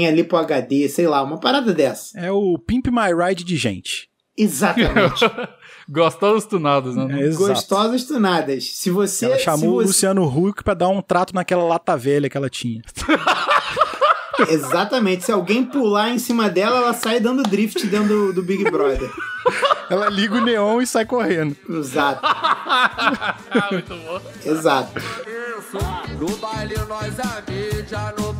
ali pro HD, sei lá, uma parada dessa. É o Pimp My Ride de gente. Exatamente. Gostosos tunados, né? É, exato. Gostosas tunadas. Se você. Ela se chamou o você- Luciano Huck pra dar um trato naquela lata velha que ela tinha. Exatamente. Se alguém pular em cima dela, ela sai dando drift dentro do, do Big Brother. Ela liga o neon e sai correndo. Exato. Muito bom. Exato. No baile nós é mídia, no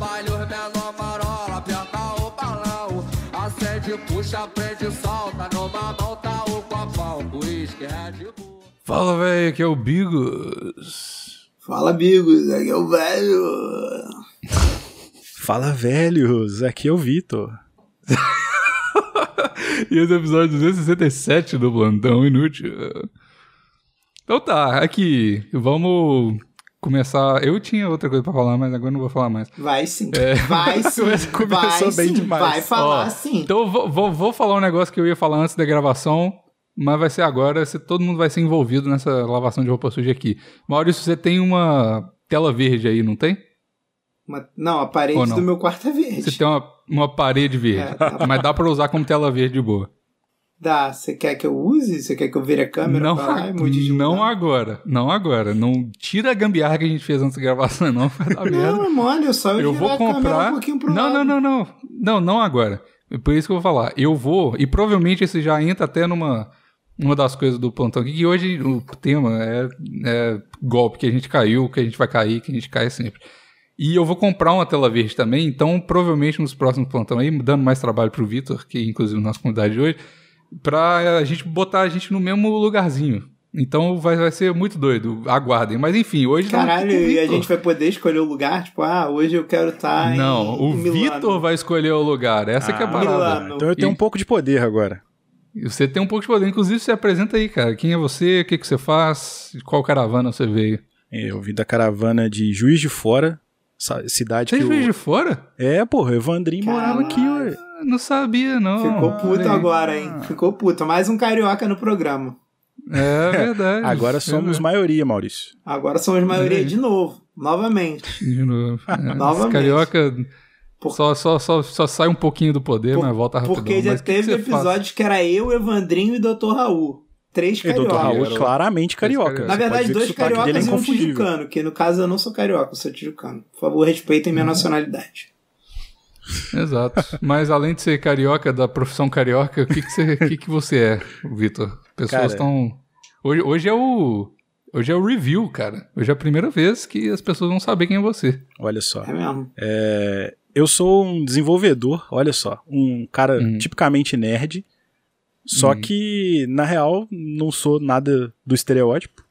Acende, puxa, prende, solta, numa mão tá o copão, uísque, Red Bull. Fala, velho, aqui é o Bigos. Fala, Bigos. Aqui é o velho. Fala, velhos. Aqui é o Vitor. E esse é o episódio 267 do Plantão Inútil. Então tá, aqui, vamos começar. Eu tinha outra coisa pra falar, mas agora não vou falar mais. Vai sim. Vai sim. Começou vai bem sim. demais. Vai falar Ó, sim. Então eu vou, vou, vou falar um negócio que eu ia falar antes da gravação, mas vai ser agora, se todo mundo vai ser envolvido nessa lavação de roupa suja aqui. Maurício, você tem uma tela verde aí, não tem? Uma- não, a parede não? do meu quarto é verde. Você tem uma, uma parede verde, É, tá. mas dá pra usar como tela verde de boa. Dá. Você quer que eu use? Você quer que eu vire a câmera Não, lá e mude de não lugar? agora, não agora. Não tira a gambiarra que a gente fez antes da gravação, não, vai dar merda. Não, mano, eu só eu, eu vou comprar. um pouquinho pro não, lado. não, não, não. Não, não agora. É por isso que eu vou falar. Eu vou, e provavelmente esse já entra até numa uma das coisas do plantão aqui, que hoje o tema é, é golpe, que a gente caiu, que a gente vai cair, que a gente cai sempre. E eu vou comprar uma tela verde também, então provavelmente nos próximos plantão aí, dando mais trabalho pro Vitor, que inclusive na nossa comunidade de hoje, pra a gente botar a gente no mesmo lugarzinho. Então vai, vai ser muito doido, aguardem. Mas enfim, hoje um Caralho, pro e a gente vai poder escolher o lugar? Tipo, ah, hoje eu quero estar Não, em o. Vitor vai escolher o lugar. Essa que é a Ah, parada. Milano. Então eu tenho E- um pouco de poder agora. Você tem um pouco de poder. Inclusive, você apresenta aí, cara. Quem é você? O que, que você faz? Qual caravana você veio? Eu vim da caravana de Juiz de Fora, sa- cidade Você que veio eu... de fora? É, porra, Evandrinho morava aqui, ué. Ah, Não sabia, não. Ficou puto Olha agora, hein? Ficou puto. Mais um carioca no programa. É verdade. Agora somos maioria, Maurício. Agora somos maioria É. de novo. Novamente. De novo. É, Novamente. Carioca Por- só, só, só, só sai um pouquinho do poder, Por- mas volta rapidão. Porque já Mas teve que episódios que era eu, Evandrinho e Dr. Raul. Três E Dr. cariocas. Raul, Era- claramente carioca. carioca. Na verdade, dois cariocas é e um tijucano, que no caso eu não sou carioca, eu sou tijucano. Por favor, respeitem Uhum. minha nacionalidade. Exato. Mas além de ser carioca, da profissão carioca, o que, que, você, o que, que você é, Vitor? Pessoas estão. Hoje, hoje é o. Hoje é o review, cara. Hoje é a primeira vez que as pessoas vão saber quem é você. Olha só. É mesmo. É, eu sou um desenvolvedor, olha só. Um cara Uhum. tipicamente nerd. Só Uhum. que, na real, não sou nada do estereótipo.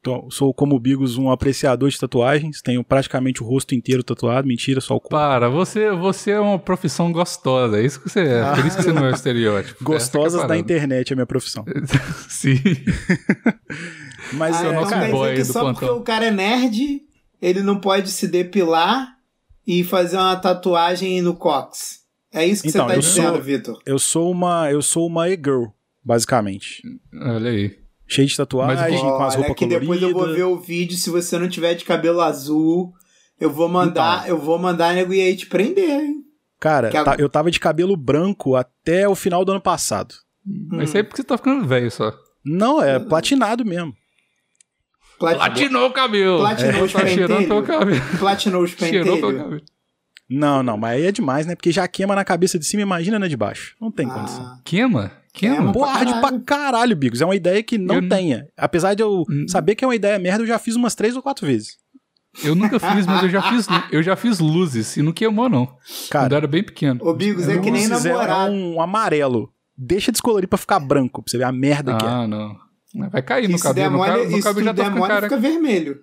Então, sou, como o Bigos, um apreciador de tatuagens. Tenho praticamente o rosto inteiro tatuado. Mentira, só o corpo. Para, você, você é uma profissão gostosa. É isso que você é. Por isso que você não é o estereótipo. Gostosas Essa que é a da internet é a minha profissão. Sim. Mas, Ah, é o é, nosso então boy dizer que do só plantão. porque o cara é nerd, ele não pode se depilar e fazer uma tatuagem no cox. É isso que Então, você tá eu dizendo, sou- Vitor. eu sou uma eu sou uma e-girl, basicamente. Olha aí. Cheio de tatuagem, Mas com as roupas que depois eu vou ver coloridas. o vídeo, se você não tiver de cabelo azul, eu vou mandar, Então. eu vou mandar nego e aí te prender, hein? Cara, tá- eu tava de cabelo branco até o final do ano passado. Mas isso aí é porque você tá ficando velho só. Não, é platinado mesmo. Plati- Platinou o cabelo. Platinou os tá cheirando pentelhos. cabelo. Platinou os pentelhos. cabelo. Não, não, mas aí é demais, né? Porque já queima na cabeça de cima, imagina na de baixo. Não tem condição. Ah, Queima? Queima? Queima. Pô, pra arde pra caralho. Bigos. É uma ideia que não Eu tenha. Apesar de eu Hum. saber que é uma ideia merda, eu já fiz umas três ou quatro vezes. Eu nunca fiz, mas eu já fiz, eu já fiz luzes e não queimou, não. Quando eu Cara, era bem pequeno. Ô, Bigos, é que nem é namorado. um amarelo. Deixa descolorir pra ficar branco, pra você ver a merda que é. Ah, não. Vai cair no Isso der cabelo. Meu mole, cabelo, isso cabelo já tá der ficando mole, careca. fica vermelho.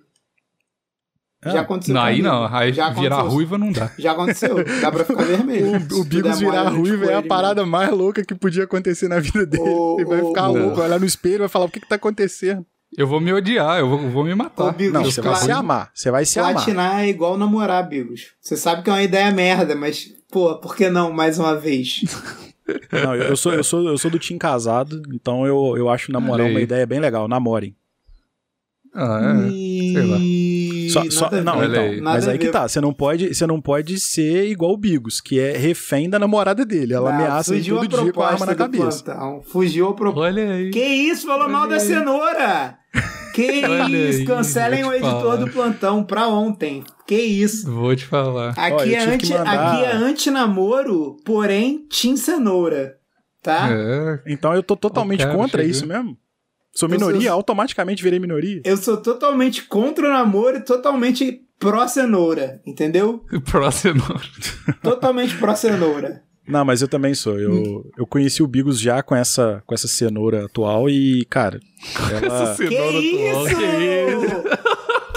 Ah, Já aconteceu Não, aí não. Aí Já virar ruiva não dá. Já aconteceu. Dá pra ficar vermelho. O, o Bigos mole virar no ruivo é a parada mais louca que podia acontecer na vida dele. Ô, Ele vai ô, ficar ô. louco, vai olhar no espelho e vai falar: o que que tá acontecendo? Eu vou me odiar, eu vou, vou me matar. Ô, Bigos, Não, você vai se amar. Você vai se amar. Platinar é igual namorar, Bigos. Você sabe que é uma ideia merda, mas, pô, por que não mais uma vez? Não, eu sou, eu sou, eu sou do time casado, então eu, eu acho namorar uma ideia bem legal. Namorem. Ah, é. sei lá. E Só, só- não. Olha então, aí. Mas aí que tá, você não pode, você não pode ser igual o Bigos, que é refém da namorada dele. Ela Não, ameaça ele fugiu todo a dia com a arma na do cabeça. plantão. Fugiu a proposta. Olha aí. Que isso? Falou mal da cenoura! Que Olha isso? aí, Cancelem o editor falar. do plantão pra ontem. Que isso? Vou te falar. Aqui, eu é, anti, que mandar- aqui é anti-namoro, porém, Tim Cenoura. Tá? É, Então eu tô totalmente contra chegou. isso mesmo. Sou Eu sou- minoria, automaticamente virei minoria. Eu sou totalmente contra o namoro e totalmente pró-cenoura. Entendeu? próximo. Totalmente pró-cenoura. Não, mas eu também sou. Eu, Hum. eu conheci o Bigos já com essa, com essa cenoura atual e, cara, ela. Essa Que cenoura atual, isso? que isso?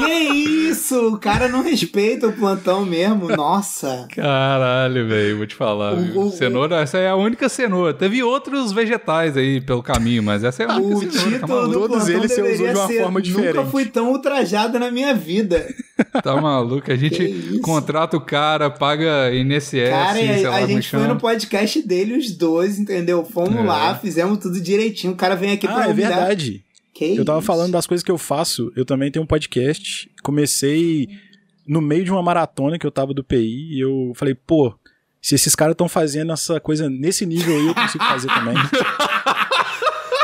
Que isso? O cara não respeita o plantão mesmo. Nossa. Caralho, velho, vou te falar. O- o- cenoura, essa é a única cenoura. Teve outros vegetais aí pelo caminho, mas essa é a única O cenoura. Tá título do maluco? Todos eles você usou de uma ser forma Nunca diferente." fui tão ultrajado na minha vida. Tá maluco? A gente contrata o cara, paga INSS, Cara, sei a, lá a como gente foi no podcast dele, os dois, entendeu? Fomos É. lá, fizemos tudo direitinho. O cara vem aqui pra Ah, é humilhar. verdade. Que Eu tava isso? falando das coisas que eu faço. Eu também tenho um podcast. Comecei no meio de uma maratona que eu tava do PI e eu falei, pô, se esses caras estão fazendo essa coisa nesse nível aí, eu consigo fazer também.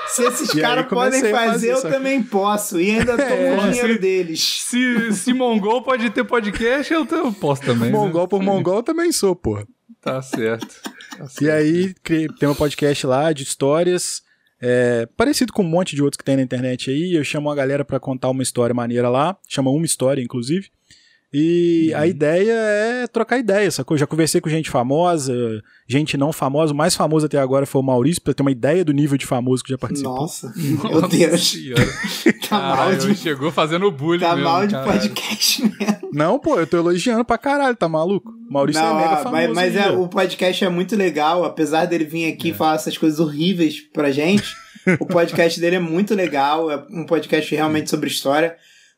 Se esses E caras podem fazer, fazer, eu também posso. E ainda tomo É, o dinheiro se- deles. Se, se Mongol pode ter podcast, eu, eu posso também. né? mongol por mongol eu também sou, pô. Tá certo. Tá E certo. aí criei- tem um podcast lá de histórias, é, parecido com um monte de outros que tem na internet aí. Eu chamo a galera pra contar uma história maneira lá, chama uma história, inclusive. E Uhum. a ideia é trocar ideia, sacou? Já conversei com gente famosa, gente não famosa. O mais famoso até agora foi o Maurício, pra ter uma ideia do nível de famoso que já participou. Nossa, meu Deus. Tá mal Caralho, de, chegou fazendo bullying tá mesmo, mal de caralho. podcast mesmo. Não, pô, eu tô elogiando pra caralho, tá maluco? Maurício Não, é mega ó, famoso. mas, mas é, o podcast é muito legal, apesar dele vir aqui falar essas coisas horríveis pra gente. o podcast dele é muito legal, é um podcast realmente sobre história.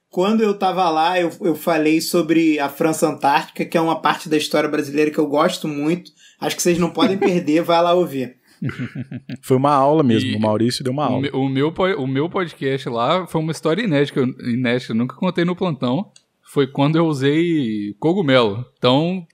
Quando eu tava lá, eu, eu falei sobre a França Antártica, que é uma parte da história brasileira que eu gosto muito. Acho que vocês não podem perder, vai lá ouvir. Foi uma aula mesmo, E- o Maurício deu uma O, aula. o meu, o meu podcast lá foi uma história inédita, inédita, eu nunca contei no plantão. Foi quando eu usei cogumelo. Então,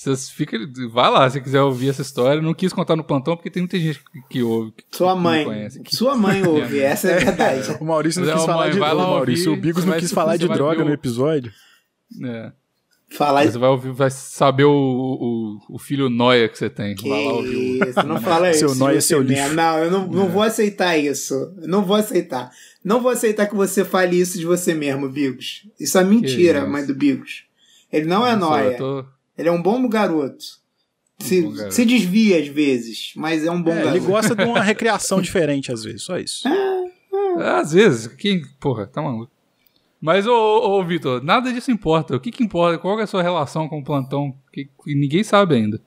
vocês ficam. Vai lá, se quiser ouvir essa história. Não quis contar no plantão, porque tem muita gente que, que ouve. que Sua mãe. conhece. Sua mãe ouve, essa é a verdade. O Maurício não é, quis falar mãe, de vai droga, lá Maurício. ouvir, o Bigos não quis falar de droga no episódio. É. Falar Você vai ouvir, vai saber o, o, o filho noia que você tem. Que Vai lá ouvir o. isso, não fala isso. Seu de nóia, você seu lixo. Não, eu não, não vou aceitar isso. Não vou aceitar. Não vou aceitar que você fale isso de você mesmo, Bigos. Isso é mentira, mãe do Bigos. Ele não é Só, nóia. eu tô- Ele é um bom garoto. Se, bom garoto. se desvia às vezes, mas é um bom É, ele garoto. gosta de uma recreação diferente às vezes, só isso. É, Às vezes, quem. Porra, tá maluco. Mas, ô, ô, ô Vitor, nada disso importa. O que que importa? Qual é a sua relação com o plantão? Que, que ninguém sabe ainda.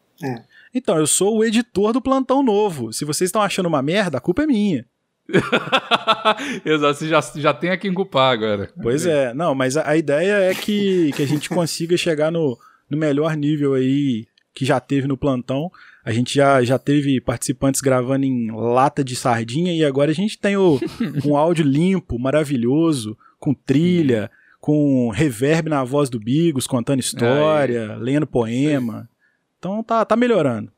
Então, eu sou o editor do Plantão Novo. Se vocês estão achando uma merda, a culpa é minha. Exato, você já, já tem a quem culpar agora. Pois é, não, mas a, a ideia é que, que a gente consiga chegar no, no melhor nível aí que já teve no plantão. A gente já, já teve participantes gravando em lata de sardinha e agora a gente tem o, um áudio limpo, maravilhoso, com trilha, com reverb na voz do Bigos, contando história, lendo poema. Então tá, tá melhorando.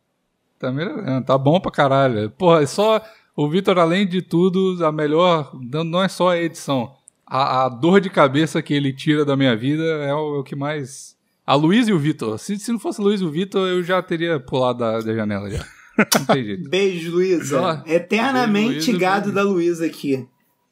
Tá melhorando, tá bom pra caralho. Porra, é só. O Vitor, além de tudo, a melhor. Não não é só a edição. A, a dor de cabeça que ele tira da minha vida é o, é o que mais. A Luiz e o Vitor. Se, se não fosse a Luiz e o Vitor, eu já teria pulado da, da janela já. Não tem jeito. Beijo, Luísa. Eternamente beijo, Luísa, gado da Luísa aqui.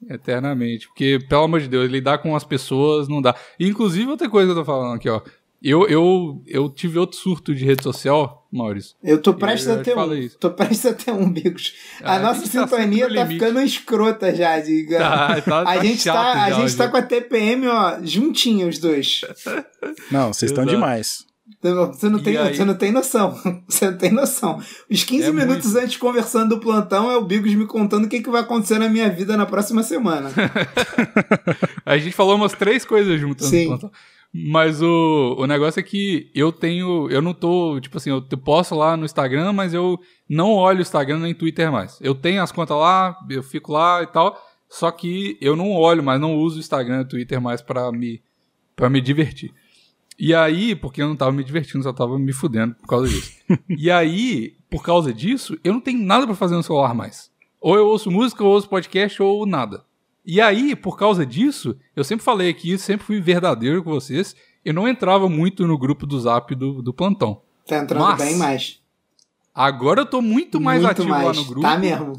Eternamente. Porque, pelo amor de Deus, lidar com as pessoas não dá. Inclusive, outra coisa que eu tô falando aqui, ó. Eu, eu, eu tive outro surto de rede social, Maurício. Eu tô prestes Eu a ter te um. falei isso. Tô prestes a ter um, Bigos. A Ah, nossa a gente tá sintonia no tá limite. ficando escrota já, diga. Tá, tá, a tá gente, chato tá, a já, gente tá já. com a TPM, ó, juntinho os dois. Não, vocês estão demais. Você não, E tem, aí? você não tem noção. Você não tem noção. Os 15 É minutos muito. antes conversando do plantão é o Bigos me contando o que, que vai acontecer na minha vida na próxima semana. A gente falou umas três coisas juntas. no Sim. plantão. Mas o, o negócio é que eu tenho. Eu não tô. Tipo assim, eu posto lá no Instagram, mas eu não olho o Instagram nem Twitter mais. Eu tenho as contas lá, eu fico lá e tal. Só que eu não olho mais, não uso o Instagram e o Twitter mais pra me. pra me divertir. E aí, porque eu não tava me divertindo, só tava me fudendo por causa disso. e aí, por causa disso, eu não tenho nada pra fazer no celular mais. Ou eu ouço música, ou ouço podcast, ou nada. E aí, por causa disso, eu sempre falei aqui, sempre fui verdadeiro com vocês, eu não entrava muito no grupo do Zap do, do plantão. Tá entrando Mas- bem mais. Agora eu tô muito mais Muito ativo mais. lá no grupo. Tá mesmo.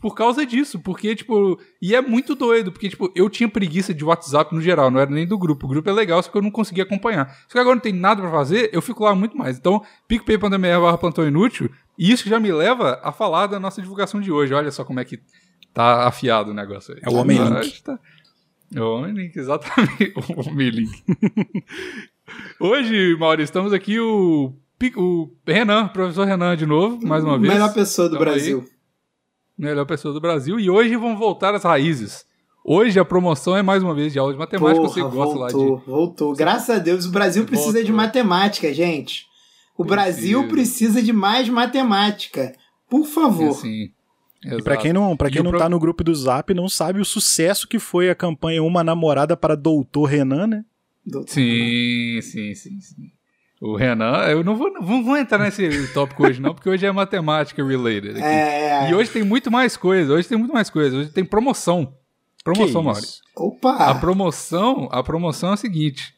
Por causa disso, porque, tipo, e é muito doido, porque, tipo, eu tinha preguiça de WhatsApp no geral, não era nem do grupo. O grupo é legal, só que eu não conseguia acompanhar. Só que agora não tem nada pra fazer, eu fico lá muito mais. Então, picpay.me barra plantão inútil, e isso já me leva a falar da nossa divulgação de hoje. Olha só como é que tá afiado o negócio aí. É o Homem Agora Link. tá- É o Homem Link, exatamente. O Homem Link. hoje, Maurício, estamos aqui o, o Renan, professor Renan de novo, mais uma vez. Melhor pessoa do Tamo aí. Brasil. Melhor pessoa do Brasil. E hoje vamos voltar às raízes. Hoje a promoção é mais uma vez de aula de matemática. Porra, você gosta lá voltou, de. voltou. Graças a Deus, o Brasil precisa Voltou. de matemática, gente. O Precisa. Brasil precisa de mais matemática. Por favor. Sim. E pra quem não, pra quem não pro- tá no grupo do Zap, não sabe o sucesso que foi a campanha Uma Namorada para Doutor Renan, né? Doutor. Sim, sim, sim, sim. O Renan, eu não vou, não vou entrar nesse tópico hoje, não, porque hoje é matemática related. Aqui. É. E hoje tem muito mais coisa. Hoje tem muito mais coisa. Hoje tem promoção. Promoção, Maurício. isso? A Opa! promoção, a promoção é a seguinte.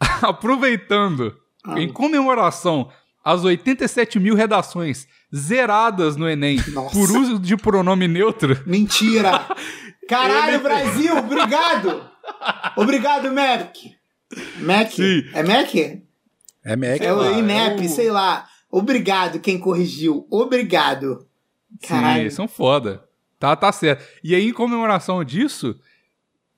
Aproveitando, Ah. em comemoração às 87 mil redações zeradas no Enem Nossa. por uso de pronome neutro, Mentira! Caralho, Ele- Brasil! Obrigado! Obrigado, Mac! Mac? Sim. É Mac? É Mac. É o INEP, é o- sei lá. Obrigado quem corrigiu. Obrigado. Caralho. sim, são foda. Tá, tá certo. E aí, em comemoração disso,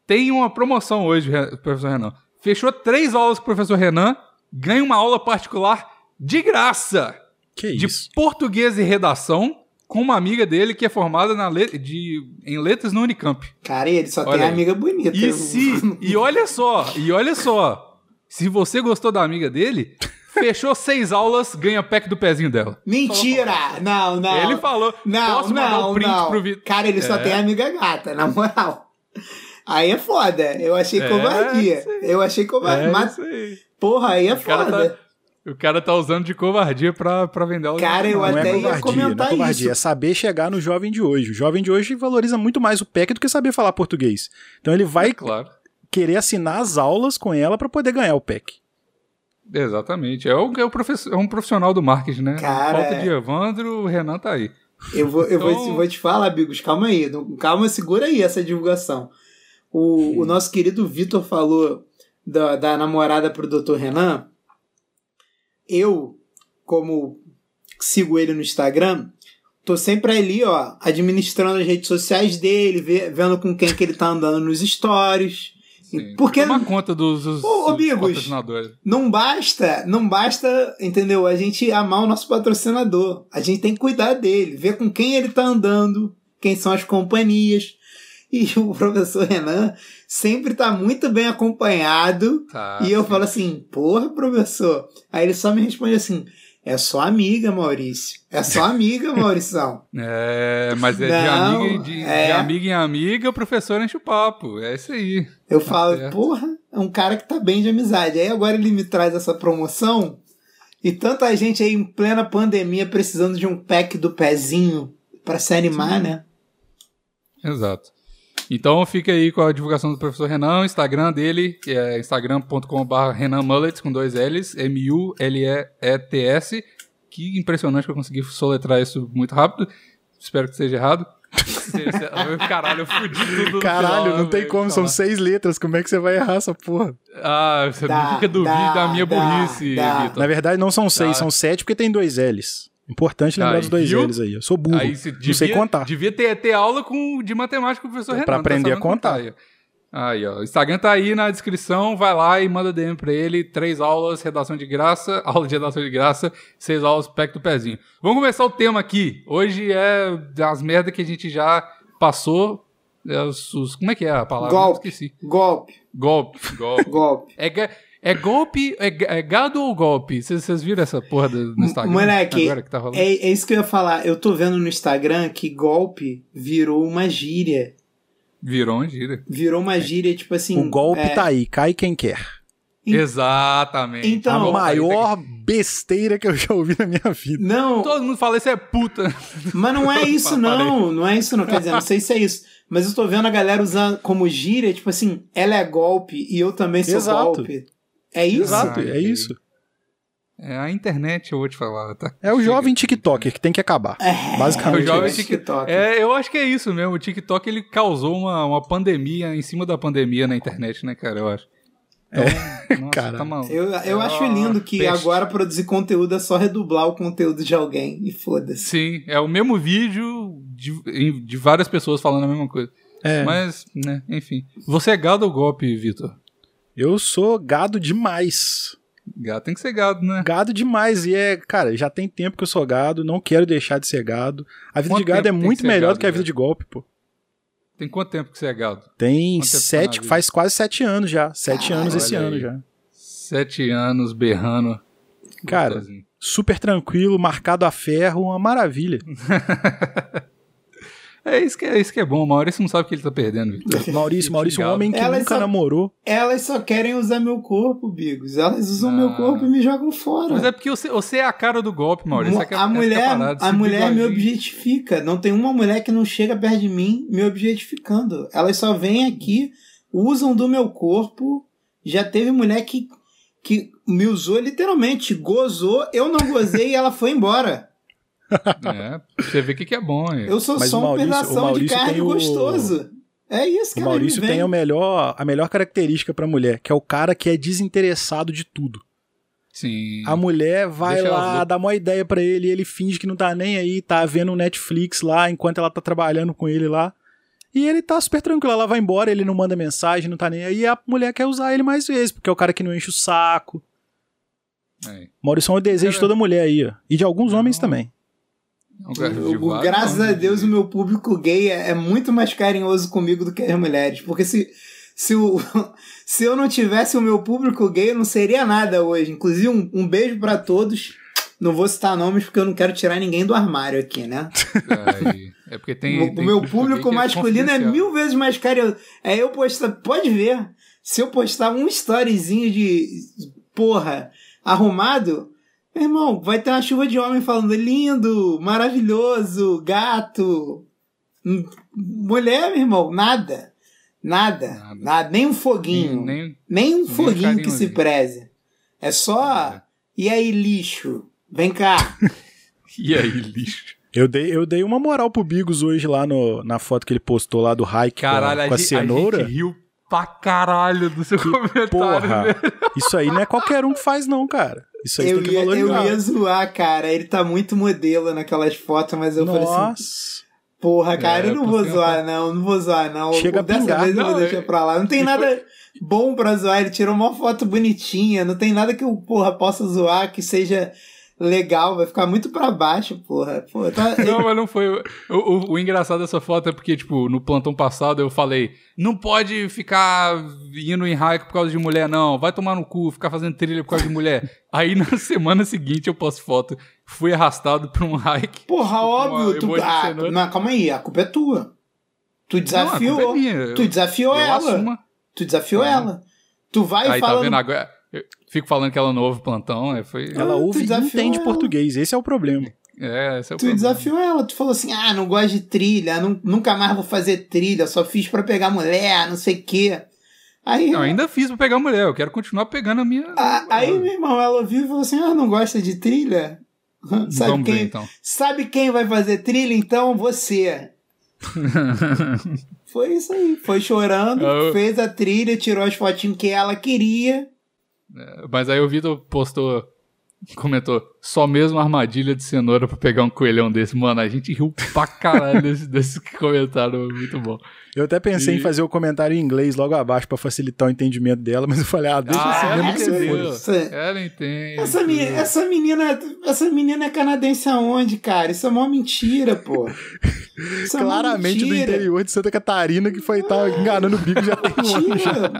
tem uma promoção hoje, professor Renan. Fechou três aulas com o professor Renan, ganha uma aula particular de graça. Que de isso? português e redação com uma amiga dele que é formada na le- de, em letras no Unicamp. Cara, ele só Olha tem aí. amiga bonita. E se e olha só, e olha só, se você gostou da amiga dele, fechou seis aulas, ganha pack do pezinho dela. Mentira! Não, não. Ele falou, Não, posso mandar não, o print não. pro Vitor. Cara, ele só É. tem amiga gata, na moral. Aí é foda. Eu achei É, covardia. Eu achei covardia. É Mas, porra, aí é O cara, foda. O cara tá usando de covardia pra, pra vender aula. Cara, eu Não até é ia covardia, não comentar é covardia, isso. é saber chegar no jovem de hoje. O jovem de hoje valoriza muito mais o PEC do que saber falar português. Então ele vai Claro. querer assinar as aulas com ela para poder ganhar o PEC. Exatamente. É, o, é, o professor, é um profissional do marketing, né? Cara, Falta é. de Evandro, o Renan tá aí. Eu vou, eu vou, Então- vou te falar, Bigos, calma aí. não- Calma, segura aí essa divulgação. O, o nosso querido Vitor falou da, da namorada pro Dr. Renan. Eu, como sigo ele no Instagram, tô sempre ali, ó, administrando as redes sociais dele, ve- vendo com quem que ele tá andando nos stories. Sim. Porque Tomar conta dos, dos, Ô, patrocinadores. não basta, não basta, entendeu? A gente amar o nosso patrocinador. A gente tem que cuidar dele, ver com quem ele tá andando, quem são as companhias. E o professor Renan sempre tá muito bem acompanhado. Tá, e eu sim. falo assim, porra, professor. Aí ele só me responde assim: é só amiga, Maurício. É só amiga, Maurição. É, mas é de, Não, amiga, em- de, é. de amiga em amiga, o professor enche o papo. É isso aí. Eu falo, certo. porra, é um cara que tá bem de amizade. Aí agora ele me traz essa promoção e tanta gente aí em plena pandemia precisando de um pack do pezinho pra se animar, né? Exato. Então fica aí com a divulgação do professor Renan, o Instagram dele, que é instagram.com.br Renan Mullets, com dois L's, M-U-L-E-T-S. Que impressionante que eu consegui soletrar isso muito rápido. Espero que seja errado. Caralho, eu fudi tudo Caralho, final, não tem velho, como, são seis letras, como é que você vai errar essa porra? Ah, você Dá, não fica duvido dá, da minha dá, burrice, dá. Vitor. Na verdade não são seis, são sete porque tem dois L's. Importante lembrar Aí, dos dois viu? L's aí. Eu sou burro, Aí você não sei devia- contar. Devia ter, ter aula com, de matemática com o professor É Renan. pra não tá aprender a sabendo contar. Aí, ó. O Instagram tá aí na descrição. Vai lá e manda DM pra ele. Três aulas, redação de graça, aula de redação de graça, seis aulas, pack do pezinho. Vamos começar o tema aqui. Hoje é das merdas que a gente já passou. É os, os- como é que é a palavra? Golpe. Esqueci. Golpe, Golpe. Golpe. golpe. é, ga- é golpe? É, é gado ou golpe? Vocês vocês viram essa porra do, no Instagram? Moleque, Agora que tá rolando? É, é isso que eu ia falar. Eu tô vendo no Instagram que golpe virou uma gíria. Virou uma gíria. Virou uma gíria, tipo assim. O golpe é, tá aí, cai quem quer. En- Exatamente. Então- a maior besteira que eu já ouvi na minha vida. Não, Todo mundo fala isso é puta. mas não é isso, não. Não é isso, não. Quer dizer, não sei se é isso. Mas eu tô vendo a galera usando como gíria, tipo assim, ela é golpe e eu também sou Exato. golpe. É isso? Exato, é entendi. isso. É a internet, eu vou te falar, tá? É o Chega. jovem TikToker que tem que acabar. É, Basicamente o jovem é. TikTok. É, eu acho que é isso mesmo. O TikTok ele causou uma, uma pandemia em cima da pandemia na internet, né, cara? Eu acho. Então, nossa, cara. tá maluco. Eu, eu É acho lindo que peste. agora produzir conteúdo é só redublar o conteúdo de alguém e foda-se. Sim, é o mesmo vídeo de, de várias pessoas falando a mesma coisa. É. Mas, né, enfim. Você é gado ou golpe, Vitor? Eu sou gado demais. Gado tem que ser gado, né? Gado demais. E é, cara, já tem tempo que eu sou gado, não quero deixar de ser gado. A vida Quanto de gado é muito melhor gado, do que a vida velho? de golpe, pô. Tem quanto tempo que você é gado? Tem Quanto tá sete, vida? faz quase sete anos já. Sete Caralho, anos esse olha ano aí. já. Sete anos berrando. Cara, Gostosinho. super tranquilo, marcado a ferro, uma maravilha. É isso que é, isso que é bom. O Maurício não sabe o que ele tá perdendo, Vitor. Maurício, Maurício, um homem que Elas nunca só- namorou. Elas só querem usar meu corpo, Bigos. Elas usam meu Ah. corpo e me jogam fora. Mas é porque você, você é a cara do golpe, Maurício. Que é- a é mulher, parada, a mulher me objetifica. Não tem uma mulher que não chega perto de mim me objetificando. Elas só vêm aqui, usam do meu corpo. Já teve mulher que, que me usou literalmente, gozou, eu não gozei e ela foi embora. É, você vê o que, que é bom. é. Eu sou Mas só o um Maurício- o pedação de Maurício carne tem o- gostoso. É isso que O Maurício tem a melhor, a melhor característica pra mulher, que é o cara que é desinteressado de tudo. Sim. A mulher vai Deixa lá, dá uma ideia pra ele, e ele finge que não tá nem aí, tá vendo um Netflix lá enquanto ela tá trabalhando com ele lá. E ele tá super tranquilo, ela vai embora, ele não manda mensagem, não tá nem aí, e a mulher quer usar ele mais vezes, porque é o cara que não enche o saco. É. Maurício é um desejo de Cara- toda mulher aí, ó. E de alguns homens também. É o- vários graças a. Deus, o meu público gay é, é muito mais carinhoso comigo do que as mulheres. Porque se, se, o, se eu não tivesse o meu público gay, eu não seria nada hoje. Inclusive, um, um beijo pra todos. Não vou citar nomes porque eu não quero tirar ninguém do armário aqui, né? É porque tem. o tem meu público que masculino é mil vezes mais carinhoso. É eu postar. Pode ver. Se eu postar um storyzinho de. Porra, arrumado. Meu irmão, vai ter uma chuva de homem falando lindo, maravilhoso, gato. Hum, Mulher, meu irmão, nada. Nada. Nada. Nada. Nem um foguinho. Nem, Nem, um foguinho que se preze. É só. É. E aí, lixo? Vem cá. E aí, lixo. Eu dei, eu dei uma moral pro Bigos hoje lá no, na foto que ele postou lá do Hike Caralho, com a, com a a, cenoura. a gente riu pra caralho do seu comentário, Porra, velho. isso aí não é qualquer um que faz não, cara. Isso aí Eu tem que ia, eu valorizar. ia zoar, cara. Ele tá muito modelo naquelas fotos, mas eu falei assim. Nossa. Porra, cara, É, eu não eu vou zoar, não. Não vou zoar, não. Chega Dessa pingar. vez eu vou deixar é- pra lá. Não tem nada bom pra zoar. Ele tirou uma foto bonitinha. Não tem nada que eu, porra, possa zoar que seja legal. Vai ficar muito pra baixo, porra. Pô, tá... Não, mas não foi. O, o- o engraçado dessa foto é porque, tipo, no plantão passado eu falei: não pode ficar indo em hike por causa de mulher, não. Vai tomar no cu, ficar fazendo trilha por causa de mulher. Aí na semana seguinte eu posto foto. Fui arrastado pra um hike. Porra, óbvio. Tu... Ah, não, calma aí. A culpa é tua. Tu desafiou. Não, é Tu desafiou eu ela. assumo. Tu desafiou Ah. ela. Tu vai Aí tá falando. vendo agora? Fico falando que ela não ouve plantão. Aí foi. Ela Ah, ouve tu e entende ela. português. Esse é o problema. É, esse é o Tu problema. desafiou ela, tu falou assim: ah, não gosto de trilha, nu- nunca mais vou fazer trilha, só fiz pra pegar mulher, não sei o quê. Aí, Não, ainda fiz pra pegar mulher. Eu quero continuar pegando a minha. a- aí meu irmão, ela ouviu e falou assim: ah, não gosta de trilha? Sabe Vamos ver quem, então. sabe quem vai fazer trilha? Então você. Foi isso aí, foi chorando, Eu- fez a trilha, tirou as fotinhas que ela queria. Mas aí o Vitor postou, comentou, só mesmo armadilha de cenoura pra pegar um coelhão desse. Mano, a gente riu pra caralho desse, desse comentário, muito bom. Eu até pensei E- em fazer o comentário em inglês logo abaixo pra facilitar o entendimento dela, mas eu falei, ah, deixa Ah, assim ela mesmo que você entendeu. Ela entende. essa, meni- essa menina, essa menina é canadense aonde, cara? Isso é uma mentira, pô. Isso é Claramente do mentira. interior de Santa Catarina que foi estar enganando o bico já tem um. Mentira.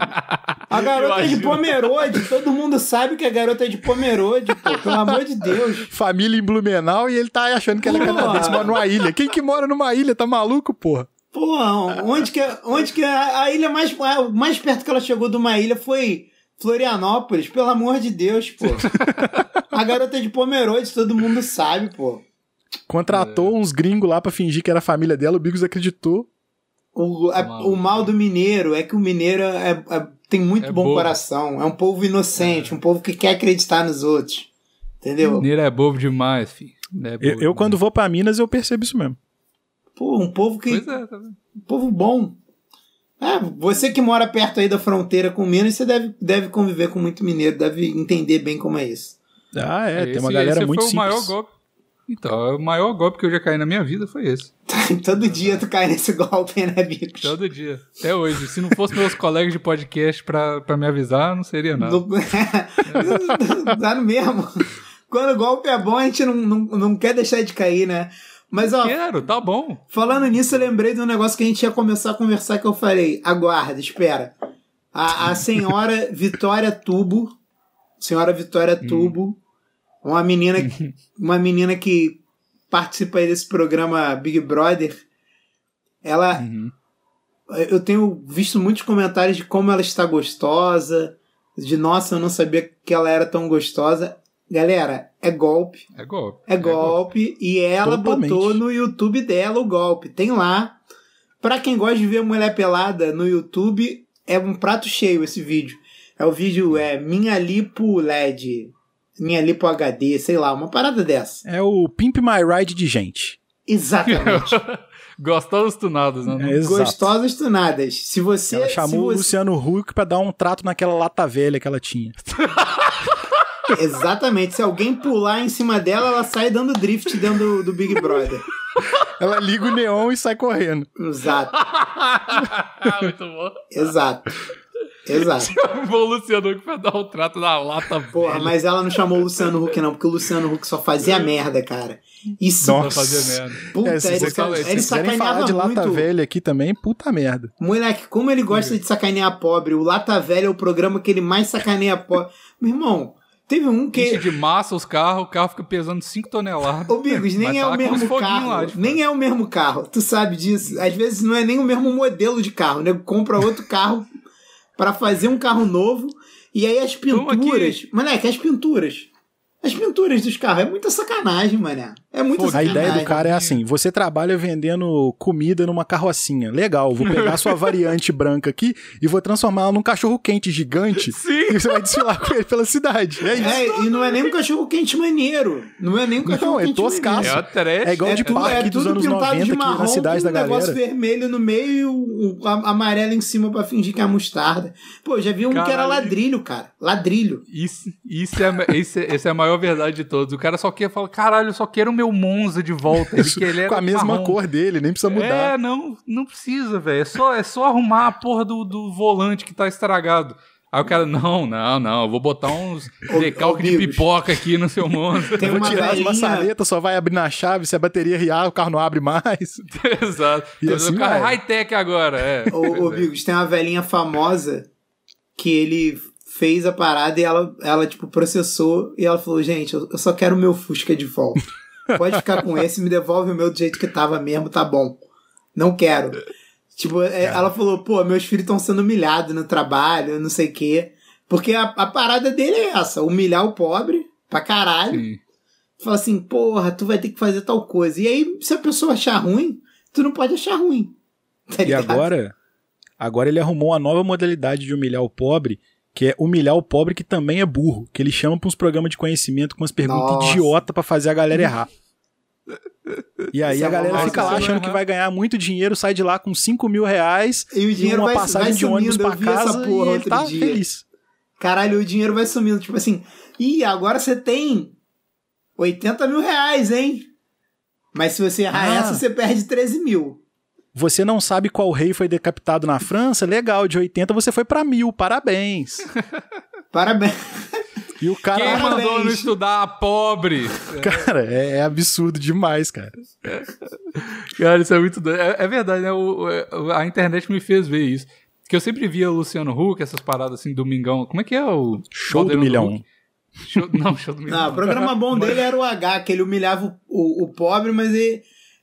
A garota é de. Pomerode. Todo mundo sabe que a garota é de Pomerode, pô. Pelo amor de Deus. Família em Blumenau e ele tá achando que ela é Porra. canadense, mora numa ilha. Quem que mora numa ilha? Tá maluco, porra? Pô, onde que, onde que a, a ilha mais, a- mais perto que ela chegou de uma ilha foi Florianópolis, pelo amor de Deus, pô. a garota de Pomerode, todo mundo sabe, pô. Contratou uns gringos lá pra fingir que era a família dela, o Bigos acreditou. O, a- o mal do mineiro é que o mineiro é- é- tem muito É bom bobo. coração. É um povo inocente, um povo que quer acreditar nos outros. Entendeu? Mineiro é bobo demais, filho. É bobo Eu, eu, demais. quando vou pra Minas, eu percebo isso mesmo. Pô, um povo que. Pois é, tá? Um povo bom. É, você que mora perto aí da fronteira com Minas, você deve, deve conviver com muito mineiro, deve entender bem como é isso. Ah, é, tem Esse- uma galera esse muito foi o maior simples. golpe. Então, o maior golpe que eu já caí na minha vida foi esse. Todo dia tu cai nesse golpe, né, Bicos? Todo dia. Até hoje. Se não fosse meus colegas de podcast pra, pra me avisar, não seria nada. No... Dá no mesmo. Quando o golpe é bom, a gente não, não, não quer deixar de cair, né? Mas, ó, Quero, tá bom. falando nisso, eu lembrei de um negócio que a gente ia começar a conversar que eu falei. Aguarda, espera. A, a senhora Vitória Tubo, senhora Vitória Tubo, uma menina, uma menina que participa aí desse programa Big Brother, ela Uhum. eu tenho visto muitos comentários de como ela está gostosa, de nossa, eu não sabia que ela era tão gostosa. Galera, é golpe, É golpe. é golpe, e ela Totalmente. botou no YouTube dela o golpe. Tem lá. Pra quem gosta de ver mulher pelada no YouTube, é um prato cheio esse vídeo. É o vídeo é Minha Lipo LED, Minha Lipo HD, sei lá, uma parada dessa. É o Pimp My Ride de gente. Exatamente. Gostosos tunados, né? É. Gostosas tunadas. Se você Ela chamou o você- Luciano Huck pra dar um trato naquela lata velha que ela tinha. Exatamente. Se alguém pular em cima dela, ela sai dando drift dentro do, do Big Brother. Ela liga o neon e sai correndo. Exato. Muito bom. Exato. Exato. Vou o Luciano Huck pra dar um trato na lata Porra, velha. mas ela não chamou o Luciano Huck, não, porque o Luciano Huck só fazia merda, cara. Isso. Nossa. fazer merda. Puta, É, se ele, quiserem falar sacaneava de lata muito. velha aqui também, puta merda. Moleque, como ele gosta de sacanear pobre. O Lata Velha é o programa que ele mais sacaneia pobre. Meu irmão, teve um Enche que. de massa os carros, o carro fica pesando 5 toneladas. Ô, Bigos, nem é tá o mesmo carro. lá nem é o mesmo carro. Tu sabe disso. Às vezes não é nem o mesmo modelo de carro. O nego compra outro carro pra fazer um carro novo. E aí as pinturas. Moleque, as pinturas. As pinturas dos carros. É muita sacanagem, mané. É muita Pô, A ideia do cara é assim: você trabalha vendendo comida numa carrocinha. Legal, vou pegar a sua variante branca aqui e vou transformar ela num cachorro quente gigante. Sim. E você vai desfilar com ele pela cidade. É isso. É, e não é nem um cachorro quente maneiro. Não é nem um cachorro Não, é quente toscaço. É. É igual de tudo- parque dos tudo anos pintado 90 de aqui marrom, na cidade com da um negócio vermelho no meio e o, o a- amarelo em cima pra fingir que é a mostarda. Pô, já vi um que era Caralho. ladrilho, cara. Ladrilho. Isso, isso é, a- esse, esse é a maior verdade de todos. O cara só quer falar, caralho, eu só quero o meu Monza de volta. Ele, que ele era com a mesma marrom. cor dele, nem precisa mudar. É, não, não precisa, velho. É só, é só arrumar a porra do, do volante que tá estragado. Aí o cara, não, não, não, eu vou botar uns decalque de pipoca aqui no seu Monza. Tem Vou uma tirar as velhinha- maçanetas, só vai abrir na chave, se a bateria riar, o carro não abre mais. Exato. E o assim carro é high-tech agora, é. Ô, ô é. Bigos, tem uma velhinha famosa que ele fez a parada e ela, ela tipo, processou e ela falou, gente, eu, eu só quero o meu Fusca de volta. Pode ficar com esse, me devolve o meu do jeito que tava mesmo, tá bom. Não quero. Tipo, é, ela falou, pô, meus filhos estão sendo humilhados no trabalho, não sei o quê. Porque a, a parada dele é essa, humilhar o pobre pra caralho. Sim. Fala assim, porra, tu vai ter que fazer tal coisa. E aí, se a pessoa achar ruim, tu não pode achar ruim. Tá E agora, agora ele arrumou uma nova modalidade de humilhar o pobre, que é humilhar o pobre que também é burro, que ele chama pra uns programas de conhecimento com umas perguntas Nossa. idiota pra fazer a galera errar. E aí Isso é a galera uma fica lá achando que vai ganhar muito dinheiro, sai de lá com 5 mil reais E o dinheiro uma vai, passagem vai de ônibus pra casa e porra ele outro tá dia. feliz. Caralho, o dinheiro vai sumindo. Tipo assim, ih, agora você tem 80 mil reais, hein? Mas se você errar Ah. essa, você perde 13 mil. Você não sabe qual rei foi decapitado na França? Legal, de 80 você foi pra mil, parabéns. Parabéns. E o cara, Quem Parabéns. mandou não estudar, pobre? cara, é, é absurdo demais, cara. Cara, isso é muito doido. É, é verdade, né? O- o- a internet me fez ver isso. Que eu sempre via o Luciano Huck, essas paradas assim, Domingão. Como é que é o. Show do milhão. Huck? Show- não, show do milhão. Não, o programa bom dele era o H, que ele humilhava o, o, o pobre, mas ele,